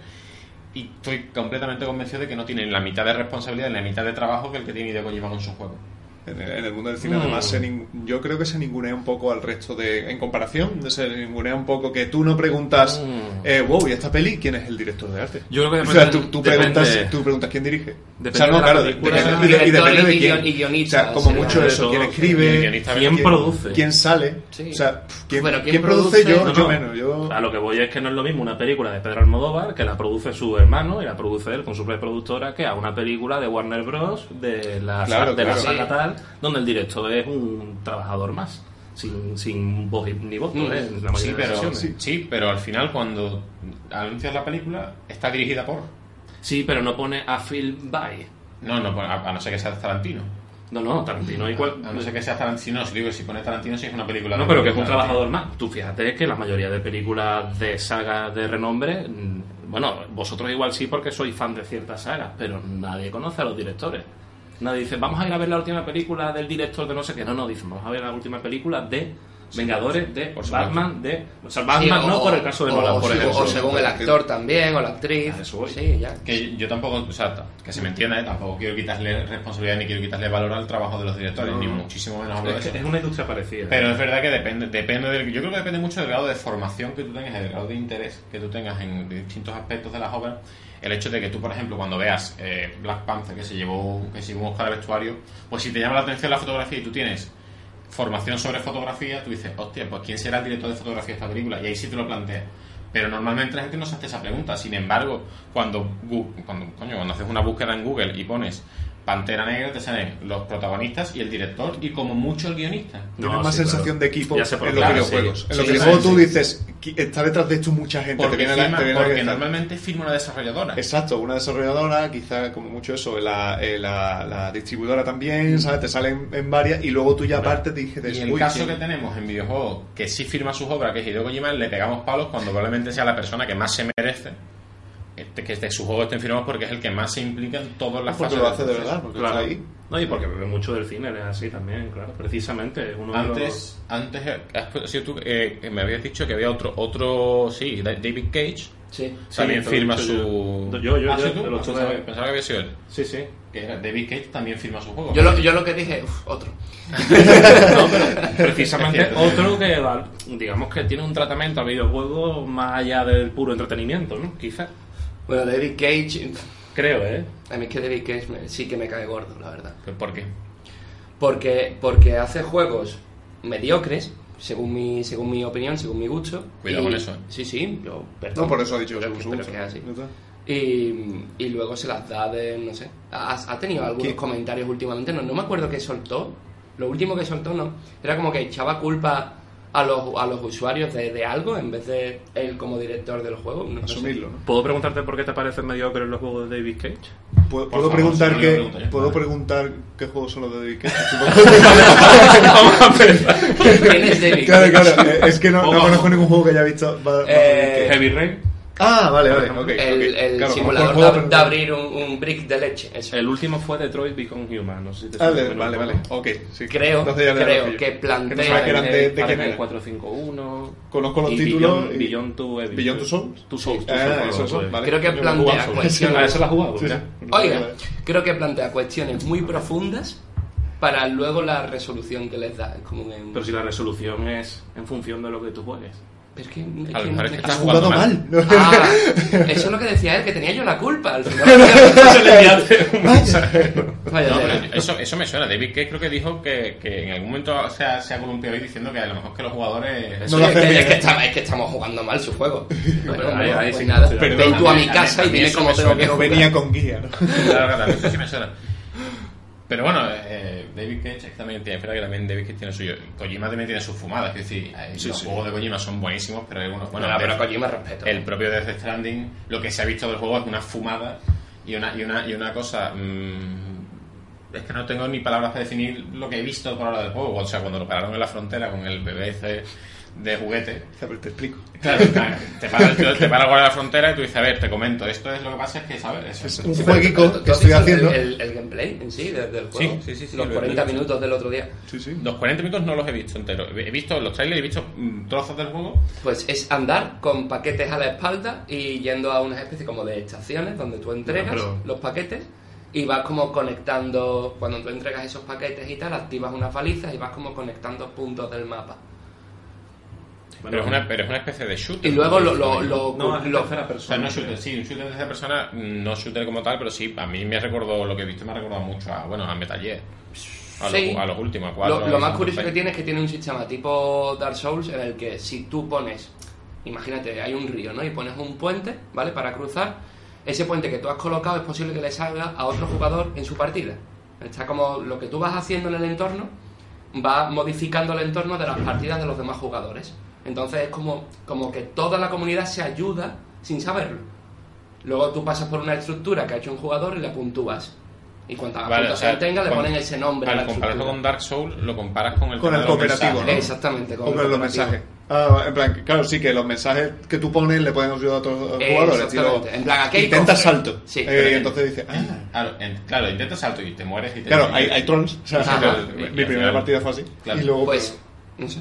Speaker 1: Y estoy completamente convencido de que no tienen la mitad de responsabilidad y la mitad de trabajo que el que tiene Hideo Kojima con su juego.
Speaker 2: En el, en el mundo del cine,
Speaker 4: Mm.
Speaker 2: además, se nin- yo creo que se ningunea un poco al resto de. En comparación, se ningunea un poco que tú no preguntas,
Speaker 4: Mm.
Speaker 2: eh, wow, ¿y esta peli quién es el director de arte?
Speaker 4: Yo creo que
Speaker 2: o sea,
Speaker 4: depende-
Speaker 2: tú, tú
Speaker 4: depende-
Speaker 2: preguntas, tú preguntas quién dirige.
Speaker 4: Depende
Speaker 2: o sea, no,
Speaker 4: de la
Speaker 2: claro, y, de- y
Speaker 3: Director
Speaker 2: depende de
Speaker 3: y
Speaker 2: quién.
Speaker 3: y guionista,
Speaker 2: o sea, como mucho eso, quién
Speaker 1: Y
Speaker 2: escribe,
Speaker 4: ¿Quién produce?
Speaker 2: quién sale.
Speaker 3: Sí.
Speaker 2: O sea, quién,
Speaker 3: Bueno, ¿quién
Speaker 2: quién produce, yo,
Speaker 4: No,
Speaker 2: yo menos. Yo...
Speaker 4: A lo que voy es que no es lo mismo una película de Pedro Almodóvar, que la produce su hermano y la produce él con su productora, que a una película de Warner Bros. de la,
Speaker 2: Claro,
Speaker 4: de la
Speaker 2: claro.
Speaker 4: saga
Speaker 3: Sí.
Speaker 4: Donde el director es un trabajador más, sin, sin voz ni voto,
Speaker 3: Mm.
Speaker 4: ¿eh? en la mayoría
Speaker 1: Sí, pero, sí.
Speaker 2: sí.
Speaker 1: pero al final cuando anuncias la película está dirigida por...
Speaker 4: Sí, pero no pone a Phil by.
Speaker 1: No, no, a, a no ser que sea Tarantino.
Speaker 4: No, no, Tarantino igual.
Speaker 1: A no ser que sea Tarantino, no, si digo si pone Tarantino sí es una película
Speaker 4: No,
Speaker 1: de-
Speaker 4: pero que es un
Speaker 1: Tarantino.
Speaker 4: trabajador más. Tú fíjate que la mayoría de películas de sagas de renombre, mm, bueno, vosotros igual sí porque sois fan de ciertas sagas, pero nadie conoce a los directores. Nadie dice, vamos a ir a ver la última película del director de no sé qué. No, no, dicen, vamos a ver la última película de Vengadores, de. Batman, de... O sea,
Speaker 3: Sí,
Speaker 4: Batman
Speaker 3: o-
Speaker 4: no por el caso de Nolan,
Speaker 3: o,
Speaker 4: por
Speaker 3: sí,
Speaker 4: ejemplo.
Speaker 3: o según el actor también, o la actriz.
Speaker 4: A eso voy.
Speaker 3: Sí, ya.
Speaker 1: Que yo tampoco, o sea, que se me entienda, ¿eh? tampoco quiero quitarle responsabilidad ni quiero quitarle valor al trabajo de los directores,
Speaker 2: No,
Speaker 1: ni muchísimo menos hablo de
Speaker 4: Es,
Speaker 1: eso.
Speaker 4: es una industria parecida.
Speaker 1: Pero es verdad que depende, depende del, yo creo que depende mucho del grado de formación que tú tengas, del grado de interés que tú tengas en distintos aspectos de las obras. El hecho de que tú, por ejemplo, cuando veas eh, Black Panther, que se llevó, que se llevó un Oscar al vestuario, pues si te llama la atención la fotografía y tú tienes formación sobre fotografía, tú dices, hostia, pues ¿quién será el director de fotografía de esta película? Y ahí sí te lo planteas. Pero normalmente la gente no se hace esa pregunta. Sin embargo, cuando, cuando, coño, cuando haces una búsqueda en Google y pones Pantera Negra te salen los protagonistas y el director y como mucho el guionista.
Speaker 2: Tienes
Speaker 4: No,
Speaker 2: más
Speaker 4: sí,
Speaker 2: sensación
Speaker 4: claro.
Speaker 2: de equipo
Speaker 4: Ya sé por
Speaker 2: en los videojuegos.
Speaker 1: sí.
Speaker 2: En los
Speaker 1: Sí,
Speaker 2: videojuegos
Speaker 1: sí,
Speaker 2: tú
Speaker 1: sí.
Speaker 2: dices, "Qui- está detrás de esto mucha gente. te
Speaker 1: Porque, firma-
Speaker 2: te
Speaker 1: normalmente firma una desarrolladora.
Speaker 2: Exacto, una desarrolladora, quizá como mucho eso, la, eh, la, la distribuidora también, ¿sabes? Te salen en varias y luego tú ya aparte te dices,
Speaker 1: Y el
Speaker 2: "Uy,
Speaker 1: caso
Speaker 2: ¿quién?".
Speaker 1: que tenemos en videojuegos que sí firma sus obras, que es Hideo Kojima, le pegamos palos cuando probablemente sea la persona que más se merece este, que de sus juegos estén firmados porque es el que más se implica en todas las
Speaker 2: Porque
Speaker 1: fases
Speaker 2: lo
Speaker 1: del
Speaker 2: hace de verdad, porque
Speaker 4: Claro.
Speaker 2: está ahí.
Speaker 4: No, y porque bebe mucho del cine, es así también, claro. Precisamente, uno de los-
Speaker 1: Antes, antes has sido tú, eh, que me habías dicho que había otro, otro sí, Da- David Cage,
Speaker 3: Sí.
Speaker 1: también
Speaker 4: Sí,
Speaker 1: firma
Speaker 4: lo
Speaker 1: su...
Speaker 4: yo. Yo, yo,
Speaker 1: Ah,
Speaker 4: yo,
Speaker 1: Ah, pensaba,
Speaker 4: de-
Speaker 1: pensaba que había sido él.
Speaker 4: Sí, sí.
Speaker 1: Que era David Cage también firma su juego.
Speaker 3: Yo lo, yo lo que dije, uff, otro.
Speaker 4: No, pero precisamente
Speaker 1: Es cierto.
Speaker 4: otro que, va- digamos que tiene un tratamiento al videojuego más allá del puro entretenimiento, ¿no? Quizás.
Speaker 3: Bueno, David Cage,
Speaker 4: Creo, ¿eh?
Speaker 3: a mí es que David Cage me- sí que me cae gordo, la verdad.
Speaker 1: ¿Pero ¿Por qué?
Speaker 3: Porque, porque hace juegos mediocres, según mi, según mi opinión, según mi gusto.
Speaker 1: Cuidado
Speaker 3: y-
Speaker 1: con eso, ¿eh?
Speaker 3: Sí, sí, yo, perdón.
Speaker 2: No, por eso ha dicho
Speaker 3: pero, que-
Speaker 2: su
Speaker 3: es así. Y, y luego se las da de, no sé, ha, ha tenido algunos
Speaker 2: ¿Qué?
Speaker 3: comentarios últimamente, no, no me acuerdo qué soltó, lo último que soltó no, era como que echaba culpa a los, a los usuarios de, de algo en vez de él como director del juego. No.
Speaker 4: ¿Puedo preguntarte por qué te parecen mediocres los juegos de David Cage?
Speaker 2: ¿Puedo,
Speaker 1: Por
Speaker 2: puedo
Speaker 1: favor,
Speaker 2: preguntar
Speaker 1: yo.
Speaker 2: ¿puedo
Speaker 1: Vale.
Speaker 2: preguntar qué juegos son los de David Cage?
Speaker 3: ¿Quién es David
Speaker 2: claro,
Speaker 3: Cage?
Speaker 2: claro, eh, es que no, no conozco ningún juego que haya visto. va- va-
Speaker 3: Eh,
Speaker 2: que-
Speaker 4: Heavy Rain,
Speaker 2: Ah, vale, vale.
Speaker 3: El, el
Speaker 2: Claro,
Speaker 3: simulador
Speaker 2: el
Speaker 3: de, de abrir un, un brick de leche. eso.
Speaker 4: el último fue Detroit Become Human, no sé si te
Speaker 2: Ah,
Speaker 4: suena
Speaker 2: vale,
Speaker 4: el
Speaker 2: vale,
Speaker 4: juego.
Speaker 2: vale. Ok, sí.
Speaker 3: Creo, que plantea-
Speaker 2: no que eran de, de
Speaker 4: Fahrenheit
Speaker 2: era.
Speaker 4: 451.
Speaker 2: Conozco los
Speaker 4: y
Speaker 2: títulos
Speaker 4: Beyond,
Speaker 2: y-
Speaker 4: Evil.
Speaker 2: Beyond Two Souls. Vale.
Speaker 3: Creo que plantea cuestiones-
Speaker 4: Ah, ya.
Speaker 3: Oiga, creo que plantea cuestiones muy profundas para luego la resolución que les da. Es como que...
Speaker 4: Pero si la resolución es en función de lo que tú juegues.
Speaker 3: Pero es que, es
Speaker 1: A lo
Speaker 3: que-
Speaker 1: mejor es que
Speaker 3: es
Speaker 1: estás jugando mal.
Speaker 2: mal.
Speaker 3: Ah, eso es lo que decía él, que tenía yo la culpa. Al final, Vaya
Speaker 1: No, pero eso, eso me suena. David Cage creo que dijo que, que en algún momento se ha, se ha columpiado ahí diciendo que a lo mejor que los jugadores...
Speaker 2: No lo
Speaker 3: es, que, es que estamos, es que estamos jugando mal su juego. Bueno,
Speaker 4: ahí- ahí
Speaker 3: pues nada,
Speaker 4: sí,
Speaker 3: ven
Speaker 1: perdón,
Speaker 3: tú a mi casa
Speaker 1: a
Speaker 3: y
Speaker 1: mí
Speaker 3: dime
Speaker 1: eso
Speaker 3: cómo
Speaker 1: me
Speaker 3: tengo que jugar.
Speaker 2: Venía con guía, ¿no?
Speaker 1: Claro, claro, eso sí me suena. Pero bueno, eh, David Cage también tiene, espera que también David Cage tiene suyo. Kojima también tiene sus fumadas, es decir, eh,
Speaker 2: Sí,
Speaker 1: los
Speaker 2: sí.
Speaker 1: juegos de Kojima son buenísimos, pero hay unos, bueno,
Speaker 3: Bueno, pero
Speaker 1: Death-
Speaker 3: Kojima respeto.
Speaker 1: el propio Death Stranding, lo que se ha visto del juego es una fumada y una, y una, y una cosa. mm, es que no tengo ni palabras para definir lo que he visto por ahora del juego. O sea, cuando lo pararon en la frontera con el ese de juguete.
Speaker 2: Pero te explico.
Speaker 1: Claro, claro, te para el te para por la frontera y tú dices, a ver, te comento, esto es lo que pasa es que, ¿sabes? Eso es-
Speaker 2: Un
Speaker 3: ¿tú
Speaker 2: que estoy haciendo.
Speaker 3: El, el- el gameplay en sí de- del juego.
Speaker 1: sí, sí, sí,
Speaker 3: Los
Speaker 1: lo-
Speaker 3: 40
Speaker 1: lo he visto.
Speaker 3: minutos del otro día.
Speaker 2: Sí, sí.
Speaker 1: Los 40 minutos no los he visto enteros. He visto los trailers, he visto mm, trozos del juego.
Speaker 3: Pues es andar con paquetes a la espalda y yendo a una especie como de estaciones donde tú entregas los paquetes y vas como conectando, cuando tú entregas esos paquetes y tal, activas unas balizas y vas como conectando puntos del mapa.
Speaker 1: Pero, es una, pero es una especie de shooter.
Speaker 3: Y luego lo... lo, lo-
Speaker 4: No, es
Speaker 3: lo-
Speaker 4: tercera
Speaker 1: O sea,
Speaker 4: persona.
Speaker 1: no shooter, sí, un shooter de esa persona, no shooter como tal, pero sí, a mí me recordó, lo que he visto me ha recordado mucho a, bueno, a Metal Gear. A,
Speaker 3: Sí.
Speaker 1: los, a los últimos, a cuatro.
Speaker 3: lo, lo más curioso que tiene es que tiene un sistema tipo Dark Souls en el que si tú pones, imagínate, hay un río, ¿no? Y pones un puente, ¿vale? Para cruzar, ese puente que tú has colocado es posible que le salga a otro jugador en su partida. Está como lo que tú vas haciendo en el entorno va modificando el entorno de las partidas de los demás jugadores. Entonces es como, como que toda la comunidad se ayuda sin saberlo. Luego tú pasas por una estructura que ha hecho un jugador y la puntúas. Y cuantas
Speaker 1: Vale,
Speaker 3: puntos
Speaker 1: o sea,
Speaker 3: tenga, le ponen ese nombre a
Speaker 1: Al compararlo
Speaker 3: estructura.
Speaker 1: con Dark Souls, lo comparas con el,
Speaker 2: Con el cooperativo. ¿no?
Speaker 3: Exactamente, con
Speaker 2: O con
Speaker 3: el
Speaker 2: los mensajes. Ah, en plan, claro, sí, que los mensajes que tú pones le pueden ayudar a otros
Speaker 3: Eh,
Speaker 2: jugadores.
Speaker 3: En plan, aquí
Speaker 2: intenta salto.
Speaker 3: Sí,
Speaker 2: Eh, y entonces dice, ah,
Speaker 1: Claro, en- claro, intentas salto y te mueres y te
Speaker 2: Claro, hay, hay trolls. O sea,
Speaker 3: Ajá.
Speaker 2: claro,
Speaker 1: Y- y
Speaker 2: mi
Speaker 1: al
Speaker 2: primera partida fue así.
Speaker 1: Claro.
Speaker 2: Y luego,
Speaker 3: Pues, sé.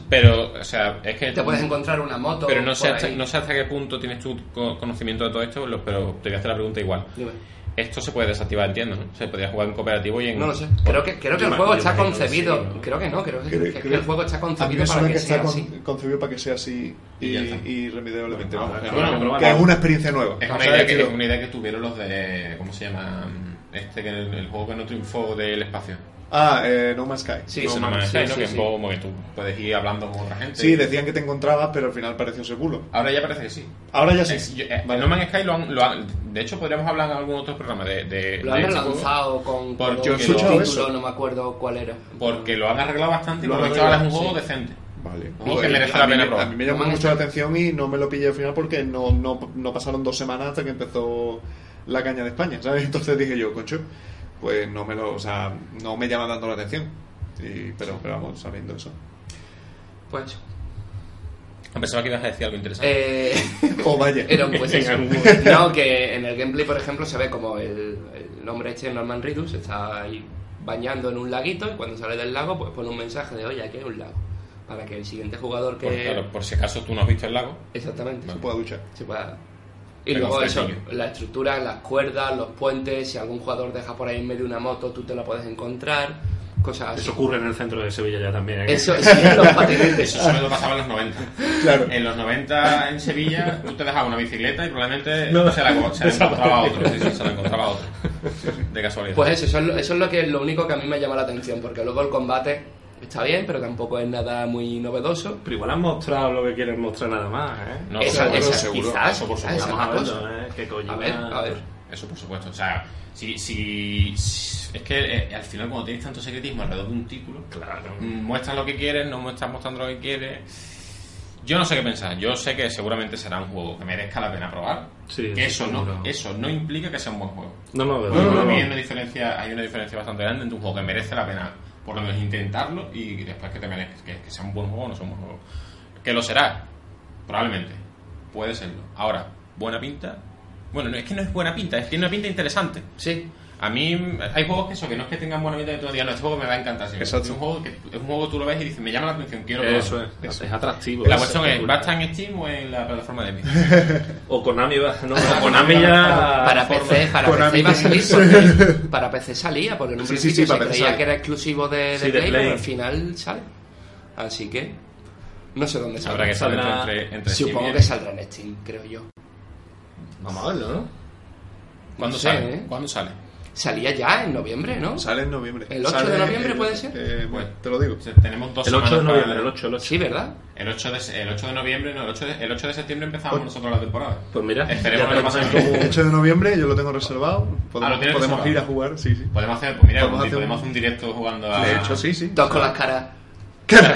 Speaker 1: Pero, o sea, es que...
Speaker 3: Te puedes encontrar una moto.
Speaker 1: Pero no sé, hasta, no sé hasta qué punto tienes tu co- conocimiento de todo esto, pero te voy a hacer la pregunta igual.
Speaker 3: Dime.
Speaker 1: Esto se puede desactivar, entiendo, ¿no? Se podría jugar en cooperativo y en...
Speaker 3: No lo sé. Creo que, creo que el juego está concebido.
Speaker 4: sí, ¿no?
Speaker 3: Creo que no, creo que,
Speaker 2: Creo-
Speaker 3: que-
Speaker 2: creo-
Speaker 3: el juego está concebido para
Speaker 2: que
Speaker 3: sea así.
Speaker 2: concebido para que sea así y,
Speaker 1: Y.
Speaker 4: Bueno,
Speaker 1: Bueno,
Speaker 4: habrá que
Speaker 2: es una experiencia nueva.
Speaker 1: Es
Speaker 2: O
Speaker 1: una,
Speaker 2: sea,
Speaker 1: idea que, es una idea que tuvieron los de... ¿Cómo se llama? Este, que el, el juego que no triunfó del espacio.
Speaker 2: Ah, eh, No Man's Sky.
Speaker 3: Sí, sí,
Speaker 1: no me
Speaker 3: sí,
Speaker 1: ¿no?
Speaker 3: sí,
Speaker 1: que es
Speaker 3: sí.
Speaker 1: un poco como que tú puedes ir hablando con otra gente.
Speaker 2: Sí, decían que te encontrabas, pero al final pareció ese bulo.
Speaker 1: Ahora ya parece que sí.
Speaker 2: Ahora ya sí.
Speaker 1: Es- yo- eh,
Speaker 2: Vale.
Speaker 1: No Man's Sky lo han, lo han- De hecho, podríamos hablar en algún otro programa de. de
Speaker 3: Lo
Speaker 1: de
Speaker 3: han
Speaker 1: este juego,
Speaker 3: relanzado con, con
Speaker 1: yo he
Speaker 3: otro
Speaker 2: escuchado
Speaker 3: título,
Speaker 2: eso.
Speaker 3: no me acuerdo cuál era.
Speaker 1: Porque lo han arreglado bastante y
Speaker 2: Lo han
Speaker 1: visto ahora es un juego
Speaker 3: sí.
Speaker 1: decente.
Speaker 2: Vale.
Speaker 1: Juego que merece
Speaker 2: a,
Speaker 1: la
Speaker 2: mí,
Speaker 1: pena
Speaker 2: me-
Speaker 1: probar.
Speaker 2: a mí me llamó
Speaker 3: No Man's
Speaker 2: mucho la
Speaker 3: Sky.
Speaker 2: atención y no me lo pillé al final porque no, no, no pasaron dos semanas hasta que empezó la caña de España, ¿sabes? Entonces dije yo, concho, pues no me lo, o sea, no me llama tanto la atención. Y, pero, pero vamos, sabiendo eso.
Speaker 3: Pues.
Speaker 1: Pensaba que ibas a decir algo interesante.
Speaker 3: Eh,
Speaker 2: Oh, vaya.
Speaker 3: Un pues
Speaker 4: En
Speaker 3: eso.
Speaker 4: algún momento.
Speaker 3: No, que en el gameplay, por ejemplo, se ve como el, el hombre este, Norman Reedus, está ahí bañando en un laguito y cuando sale del lago, pues pone un mensaje de, oye, aquí hay un lago. Para que el siguiente jugador que...
Speaker 1: Por, claro, por si acaso tú no has visto el lago.
Speaker 3: Exactamente.
Speaker 2: Se pueda duchar.
Speaker 3: Se pueda... Y
Speaker 1: Pero
Speaker 3: luego eso, la estructura, las cuerdas, los puentes, si algún jugador deja por ahí en medio una moto, tú te la puedes encontrar, cosas así.
Speaker 4: Eso ocurre en el centro de Sevilla ya también. ¿eh?
Speaker 3: Eso, sí, los patinetes.
Speaker 1: Eso solo lo pasaba en los 90.
Speaker 2: Claro.
Speaker 1: En los 90 en Sevilla tú te dejabas una bicicleta y probablemente
Speaker 4: No.
Speaker 1: se, la, se la encontraba otro. Sí, sí, se la encontraba otro. De casualidad.
Speaker 3: Pues eso, eso es, lo, eso es lo que es lo único que a mí me llama la atención, porque luego el combate está bien, pero tampoco es nada muy novedoso.
Speaker 4: Pero igual han mostrado lo que quieren mostrar nada más, ¿eh?
Speaker 1: No,
Speaker 3: esa,
Speaker 1: seguro,
Speaker 3: esa-
Speaker 1: seguro.
Speaker 3: quizás,
Speaker 1: Eso por
Speaker 3: quizás
Speaker 1: supuesto.
Speaker 3: esa
Speaker 4: Vamos a verlo, ¿eh?
Speaker 3: A ver, a ver.
Speaker 1: Eso por supuesto. O sea, si, si, si- es que eh, al final cuando tienes tanto secretismo alrededor de un título,
Speaker 4: Claro.
Speaker 1: muestras lo que quieres, no muestras mostrando lo que quieres. Yo no sé qué pensar. Yo sé que seguramente será un juego que merezca la pena probar.
Speaker 4: Sí,
Speaker 1: que eso no, eso no implica que sea un buen juego.
Speaker 4: No, no, de
Speaker 2: No, no,
Speaker 4: verdad,
Speaker 1: Para mí
Speaker 2: no.
Speaker 1: hay una diferencia, hay una diferencia bastante grande entre un juego que merece la pena, por lo menos intentarlo, y después que te merezca, que, que sea un buen juego o no sea un buen juego. Que lo será, probablemente. Puede serlo. Ahora, buena pinta. Bueno, no, es que no es buena pinta, es que tiene una pinta interesante.
Speaker 3: Sí,
Speaker 1: A mí hay juegos que eso, que no es que tengan buena pinta que tú digas, no, este juego me va a encantar.
Speaker 2: Exacto.
Speaker 1: Es un juego que es un juego que tú lo ves y dices, me llama la atención, quiero probarlo.
Speaker 4: Eso es, es atractivo.
Speaker 1: La cuestión es. ¿va a estar en Steam o en la plataforma de Epic?
Speaker 4: O Konami va, no, o Konami ya...
Speaker 3: para PC, para
Speaker 2: Konami
Speaker 3: PC iba a salir porque para PC salía, porque en un
Speaker 2: Sí, sí,
Speaker 3: principio
Speaker 2: sí,
Speaker 3: se creía que era exclusivo de, de
Speaker 4: Sí, de
Speaker 3: Play, pero al final sale. Así que no sé dónde
Speaker 1: Habrá que
Speaker 3: saldrá.
Speaker 4: Saldrá-
Speaker 1: entre, entre Steam y
Speaker 3: Supongo que saldrá en Steam, creo yo.
Speaker 4: Vamos a verlo, ¿no?
Speaker 1: ¿Cuándo
Speaker 3: No sé,
Speaker 1: sale?
Speaker 3: ¿eh?
Speaker 1: ¿Cuándo sale?
Speaker 3: Salía ya en noviembre, ¿no?
Speaker 2: Sale en noviembre.
Speaker 3: ¿El 8
Speaker 2: Sale
Speaker 3: de noviembre
Speaker 2: el-
Speaker 3: puede ser?
Speaker 2: eh, bueno, te lo digo.
Speaker 1: Tenemos dos
Speaker 4: El 8 de noviembre, el 8, el 8.
Speaker 3: Sí, ¿verdad?
Speaker 1: El 8 de, el 8 de noviembre, no, el 8 de, el 8 de septiembre empezamos nosotros la temporada.
Speaker 4: Pues mira,
Speaker 1: Esperemos que lo
Speaker 4: tenemos
Speaker 1: pasen
Speaker 4: ahí como-
Speaker 2: El 8 de noviembre yo lo tengo reservado.
Speaker 1: Ah,
Speaker 2: Podemos,
Speaker 1: ¿lo tienes
Speaker 2: podemos
Speaker 1: reservado?
Speaker 2: ir a jugar, sí, sí.
Speaker 1: Podemos hacer, pues mira,
Speaker 2: Podemos hacer
Speaker 1: podemos
Speaker 2: un-
Speaker 1: hacer un directo jugando a...
Speaker 2: De hecho, sí, sí.
Speaker 3: Dos con las caras.
Speaker 2: Claro,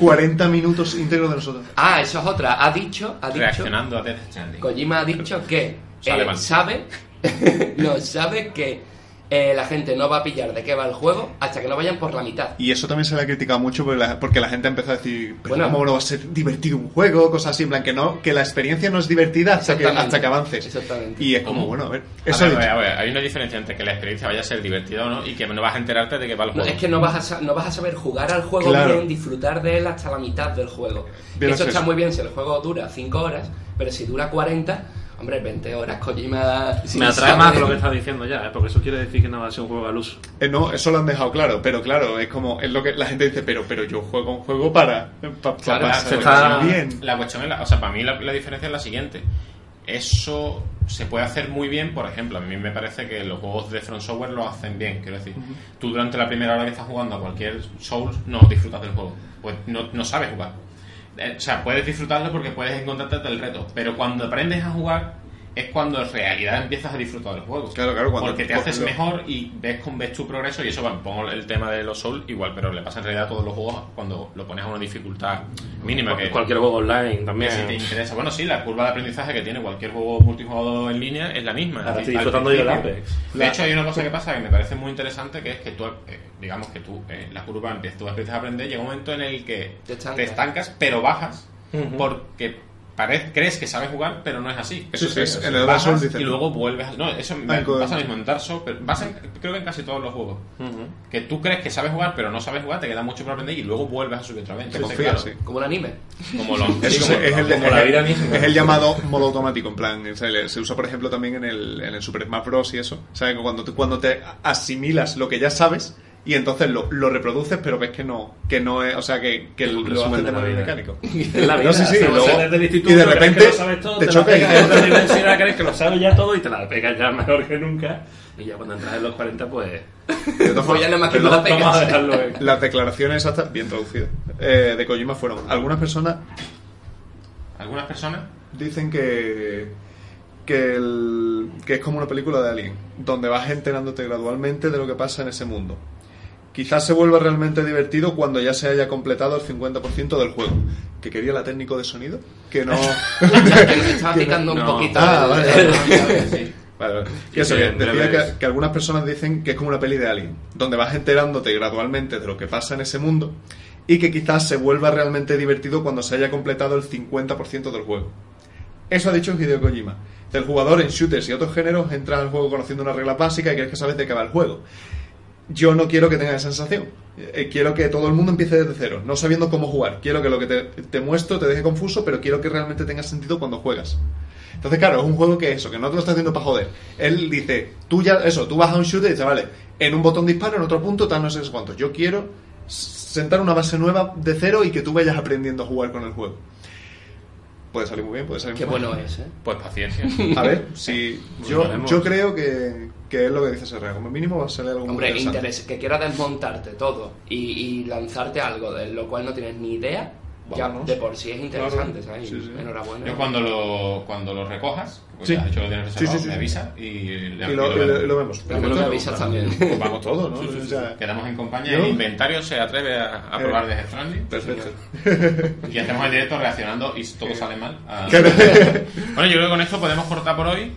Speaker 2: 40 minutos íntegros de nosotros.
Speaker 3: Ah, eso es otra. Ha dicho, ha dicho,
Speaker 1: Reaccionando a Death Stranding.
Speaker 3: Kojima ha dicho que
Speaker 1: Sale
Speaker 3: eh,
Speaker 1: mal.
Speaker 3: sabe, no sabe que eh, la gente no va a pillar de qué va el juego hasta que no vayan por la mitad.
Speaker 2: Y eso también se le ha criticado mucho porque la, porque la gente empezó a decir, pero
Speaker 3: Bueno.
Speaker 2: ¿cómo no va a ser divertido un juego? Cosas así, en plan que no, que la experiencia no es divertida hasta que,
Speaker 3: Exactamente.
Speaker 2: hasta que avances.
Speaker 3: Exactamente.
Speaker 2: Y es como,
Speaker 1: ¿Cómo?
Speaker 2: bueno, a ver,
Speaker 1: A
Speaker 2: eso
Speaker 1: ver,
Speaker 2: ha
Speaker 1: a ver,
Speaker 2: dicho.
Speaker 1: a ver, hay una diferencia entre que la experiencia vaya a ser divertida o no y que no vas a enterarte de que va el
Speaker 3: No,
Speaker 1: juego.
Speaker 3: es que no vas, a, no vas a saber jugar al juego
Speaker 2: Claro.
Speaker 3: bien, disfrutar de él hasta la mitad del juego.
Speaker 2: Bien,
Speaker 3: eso
Speaker 2: es
Speaker 3: está
Speaker 2: eso.
Speaker 3: muy bien si el juego dura 5 horas, pero si dura 40, hombre, 20 horas Kojima... si
Speaker 4: Me atrae
Speaker 3: sabe-
Speaker 4: más lo que estás diciendo ya, ¿eh? porque eso quiere decir que no va a ser un juego al uso.
Speaker 2: Eh, no, eso lo han dejado claro, pero claro, es como, es lo que la gente dice, pero, pero yo juego un juego para, para,
Speaker 3: Claro,
Speaker 2: para
Speaker 4: se está-
Speaker 2: bien.
Speaker 1: La cuestión es, la, o sea, para mí la, la diferencia es la siguiente. Eso se puede hacer muy bien, por ejemplo, a mí me parece que los juegos de Front Software lo hacen bien, quiero decir, tú durante la primera hora que estás jugando a cualquier Souls no disfrutas del juego, pues no, no sabes jugar. O sea, puedes disfrutarlo porque puedes encontrarte el reto, pero cuando aprendes a jugar es cuando en realidad empiezas a disfrutar del juego.
Speaker 2: Claro, claro, cuando-
Speaker 1: porque te haces
Speaker 2: lo-
Speaker 1: mejor y ves, con, ves tu progreso y eso, bueno, pongo el tema de los Souls igual, pero le pasa en realidad a todos los juegos cuando lo pones a una dificultad mínima. que
Speaker 4: Cualquier juego online
Speaker 1: que
Speaker 4: también.
Speaker 1: si te interesa. Bueno, sí, la curva de aprendizaje que tiene cualquier juego multijugador en línea es la misma.
Speaker 4: Ahora
Speaker 1: Es
Speaker 4: estoy disfrutando yo Apex.
Speaker 1: De hecho, hay una cosa que pasa que me parece muy interesante, que es que tú, eh, digamos que tú, eh, la curva empiezas, tú empiezas a aprender, llega un momento en el que
Speaker 3: Te estancas.
Speaker 1: te estancas, pero bajas, porque crees que sabes jugar, pero no es así.
Speaker 2: Eso sí,
Speaker 1: es,
Speaker 2: en el
Speaker 1: bajas y luego vuelves a... No, eso me pasa mismo en Dark Souls, pero pasa en- creo que en casi todos los juegos. Que tú crees que sabes jugar, pero no sabes jugar, te queda mucho por aprender y luego vuelves a subir otra vez.
Speaker 2: Te
Speaker 1: Entonces,
Speaker 2: confías,
Speaker 1: claro,
Speaker 2: sí.
Speaker 3: Como un anime.
Speaker 1: Como lo,
Speaker 2: Eso
Speaker 1: sí,
Speaker 2: es,
Speaker 1: como-
Speaker 2: es el,
Speaker 4: como
Speaker 2: es
Speaker 4: la
Speaker 2: el-
Speaker 4: vida misma.
Speaker 2: es el llamado modo automático, en plan, se, usa por ejemplo también en el, en el Super Smash Bros. y eso. Que cuando, tú- cuando te asimilas lo que ya sabes y entonces lo, lo reproduces, pero ves que no, que no es, o sea, que, que
Speaker 4: Un
Speaker 2: lo
Speaker 4: resumen
Speaker 2: haces de manera
Speaker 4: vida.
Speaker 2: mecánico.
Speaker 4: La vida,
Speaker 2: No, sí, sí,
Speaker 4: sea,
Speaker 2: luego-
Speaker 4: sales del instituto,
Speaker 2: y de repente
Speaker 4: que lo sabes todo,
Speaker 2: te
Speaker 4: te,
Speaker 2: choca
Speaker 4: la
Speaker 2: y
Speaker 4: crees que lo sabes ya todo y te la pegas ya mejor que nunca. Y ya cuando entras en los 40, pues.
Speaker 3: Pues ya nada más que no la pegas.
Speaker 4: dejarlo.
Speaker 2: Las declaraciones exactas, bien traducidas, eh, de Kojima fueron, algunas personas
Speaker 1: Algunas personas
Speaker 2: dicen que que, el- que es como una película de Alien, donde vas enterándote gradualmente de lo que pasa en ese mundo. Quizás se vuelva realmente divertido cuando ya se haya completado el 50% del juego. ¿Que quería la técnico de sonido? Que no...
Speaker 3: que estaba picando un poquito.
Speaker 2: Ah, vale.
Speaker 1: sí.
Speaker 2: Vale, vale.
Speaker 4: Sí,
Speaker 2: Que eso, decía que algunas personas dicen que es como una peli de Alien, donde vas enterándote gradualmente de lo que pasa en ese mundo y que quizás se vuelva realmente divertido cuando se haya completado el 50% del juego. Eso ha dicho Hideo Kojima. El jugador en shooters y otros géneros entra al juego conociendo una regla básica y crees que sabes de qué va el juego. Yo no quiero que tengas esa sensación. Eh, quiero que todo el mundo empiece desde cero, no sabiendo cómo jugar. Quiero que lo que te, te muestro te deje confuso, pero quiero que realmente tenga sentido cuando juegas. Entonces, claro, es un juego que eso, que no te lo está haciendo para joder. Él dice, tú ya, eso, tú vas a un shooter y dices, vale, en un botón disparo, en otro punto, tal, no sé cuánto. Yo quiero sentar una base nueva de cero y que tú vayas aprendiendo a jugar con el juego. Puede salir muy bien, puede salir
Speaker 3: Qué
Speaker 2: muy mal.
Speaker 3: bueno es, ¿eh?
Speaker 1: Pues paciencia.
Speaker 2: A ver, si yo,
Speaker 4: veremos.
Speaker 2: yo creo que, que es lo que dice Serra. Como mínimo va a salir algo
Speaker 3: Hombre, interés, que quiera desmontarte todo y, y lanzarte algo de lo cual no tienes ni idea, ya
Speaker 2: Vamos.
Speaker 3: de por sí es interesante,
Speaker 2: Claro.
Speaker 3: ¿sabes?
Speaker 2: Sí, sí.
Speaker 3: Enhorabuena.
Speaker 1: Yo cuando lo, cuando lo recojas, pues
Speaker 2: Sí.
Speaker 1: ya lo tienes
Speaker 2: Sí,
Speaker 1: reservado,
Speaker 2: sí, sí.
Speaker 1: me avisa y, le-
Speaker 2: Y lo, y lo- y lo vemos.
Speaker 3: Me avisas también.
Speaker 2: Pues vamos todos, ¿no? O sea,
Speaker 1: Quedamos en compañía y Inventario se atreve a, a
Speaker 2: Eh,
Speaker 1: probar de Stranding.
Speaker 2: perfecto.
Speaker 1: Y hacemos el directo reaccionando y todo sale mal. a-
Speaker 2: Claro.
Speaker 1: Bueno, yo creo que con esto podemos cortar por hoy.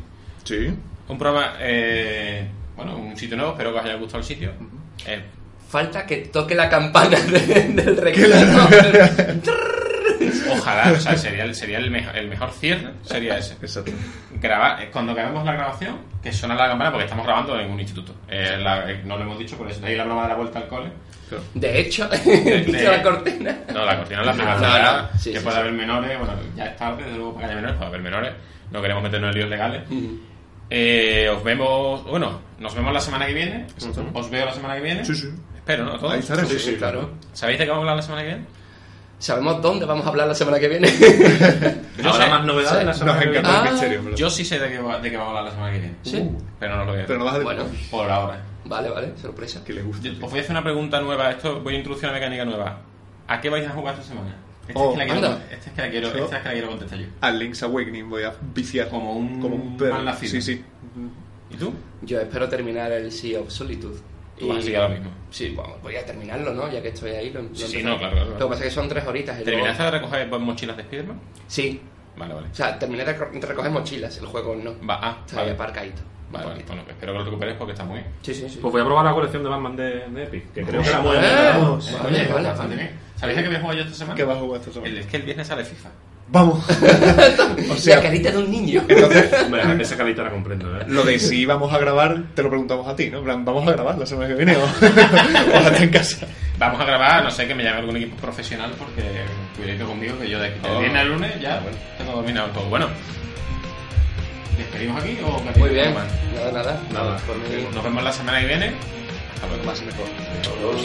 Speaker 2: Sí.
Speaker 1: Un programa, eh, bueno, un sitio nuevo, espero que os haya gustado el sitio. Eh,
Speaker 3: Falta que toque la campana de- del reclamo.
Speaker 1: ojalá, o sea, sería, el, sería el, mejor, el mejor cierre, sería ese.
Speaker 2: Exacto.
Speaker 1: Grabar, eh, cuando grabemos la grabación, que suena la campana porque estamos grabando en un instituto. Eh, la- eh, no lo hemos dicho, por eso de ahí la broma de la vuelta al cole.
Speaker 2: Claro.
Speaker 3: De hecho, he dicho la cortina.
Speaker 1: No, la cortina es la
Speaker 3: No,
Speaker 1: privacidad,
Speaker 3: no, sí,
Speaker 1: que
Speaker 3: sí,
Speaker 1: puede
Speaker 3: sí.
Speaker 1: haber menores, bueno, ya es tarde, desde luego para que haya menores, puede haber menores, no queremos meternos en líos legales. Eh, os vemos, bueno, nos vemos la semana que viene, os veo la semana que viene.
Speaker 2: Sí, sí.
Speaker 1: Espero, ¿no? ¿Todos?
Speaker 2: Ahí estaré.
Speaker 3: Sí, sí, claro.
Speaker 1: ¿Sabéis de qué vamos a hablar la semana que viene?
Speaker 3: ¿Sabemos dónde vamos a hablar la semana que viene?
Speaker 1: Yo
Speaker 4: Habrá
Speaker 1: sé.
Speaker 4: más novedades
Speaker 3: Sí.
Speaker 4: la semana
Speaker 2: Nos
Speaker 4: que
Speaker 2: encanta
Speaker 3: Ah,
Speaker 2: ¿verdad?
Speaker 1: Yo sí sé de qué, va- de qué vamos a hablar la semana que viene.
Speaker 3: ¿Sí?
Speaker 1: Pero no lo voy a
Speaker 2: Pero no vas a
Speaker 3: Bueno,
Speaker 1: Por ahora.
Speaker 3: vale, vale, sorpresa.
Speaker 2: Que le gusta.
Speaker 1: Yo- os voy a hacer una pregunta nueva. Esto voy a introducir una mecánica nueva. ¿A qué vais a jugar esta semana? Esta,
Speaker 2: Oh,
Speaker 1: es, que la quiero, esta es que la quiero,
Speaker 2: Yo-
Speaker 1: esta es que la quiero contestar yo.
Speaker 2: Al Link's Awakening voy a viciar
Speaker 1: Como un,
Speaker 2: como un perro. Sí, sí.
Speaker 1: ¿Y tú?
Speaker 3: Yo espero terminar el Sea of Solitude.
Speaker 1: Tú vas a seguir ahora mismo.
Speaker 3: Sí, bueno, voy a terminarlo, ¿no? Ya que estoy ahí. Lo, lo
Speaker 1: Sí,
Speaker 3: empecé.
Speaker 1: no, claro, claro.
Speaker 3: Lo que pasa es que son tres horitas. y luego-
Speaker 1: ¿Terminaste de recoger mochilas de Spiderman?
Speaker 3: Sí.
Speaker 1: Vale, vale.
Speaker 3: O sea, terminé de, reco- de recoger mochilas, el juego no.
Speaker 1: Va, ah,
Speaker 3: Está ahí
Speaker 1: vale.
Speaker 3: aparcadito.
Speaker 1: Vale. Bueno, espero que lo recuperes porque está muy bien.
Speaker 3: Sí, sí, sí.
Speaker 4: Pues voy a probar la colección de Batman de, de Epic, que creo que era
Speaker 3: Eh,
Speaker 4: buena.
Speaker 1: Eh,
Speaker 3: Vale, vale, vale.
Speaker 1: ¿Sabéis a qué voy a jugar yo esta semana?
Speaker 2: ¿Qué vas a jugar esta semana?
Speaker 1: El, es que el viernes sale FIFA.
Speaker 2: Vamos. o
Speaker 3: la
Speaker 2: sea,
Speaker 3: carita de un niño.
Speaker 2: entonces,
Speaker 4: Hombre, esa calita la comprendo, ¿eh?
Speaker 2: lo de si vamos a grabar, te lo preguntamos a ti, ¿no? En plan, ¿Vamos a grabar la semana que viene o, o hasta en casa?
Speaker 1: Vamos a grabar, no sé, que me llame algún equipo profesional porque cuidadito conmigo que yo de aquí del
Speaker 2: Oh.
Speaker 1: viernes al lunes ya bueno, tengo dominado todo. Bueno, ¿despedimos aquí o
Speaker 3: Muy bien.
Speaker 1: más?
Speaker 3: Nada, nada.
Speaker 4: Nada.
Speaker 3: Por mí.
Speaker 1: Nos vemos la semana que viene. Hasta luego.
Speaker 2: Más mejor.
Speaker 3: Todos.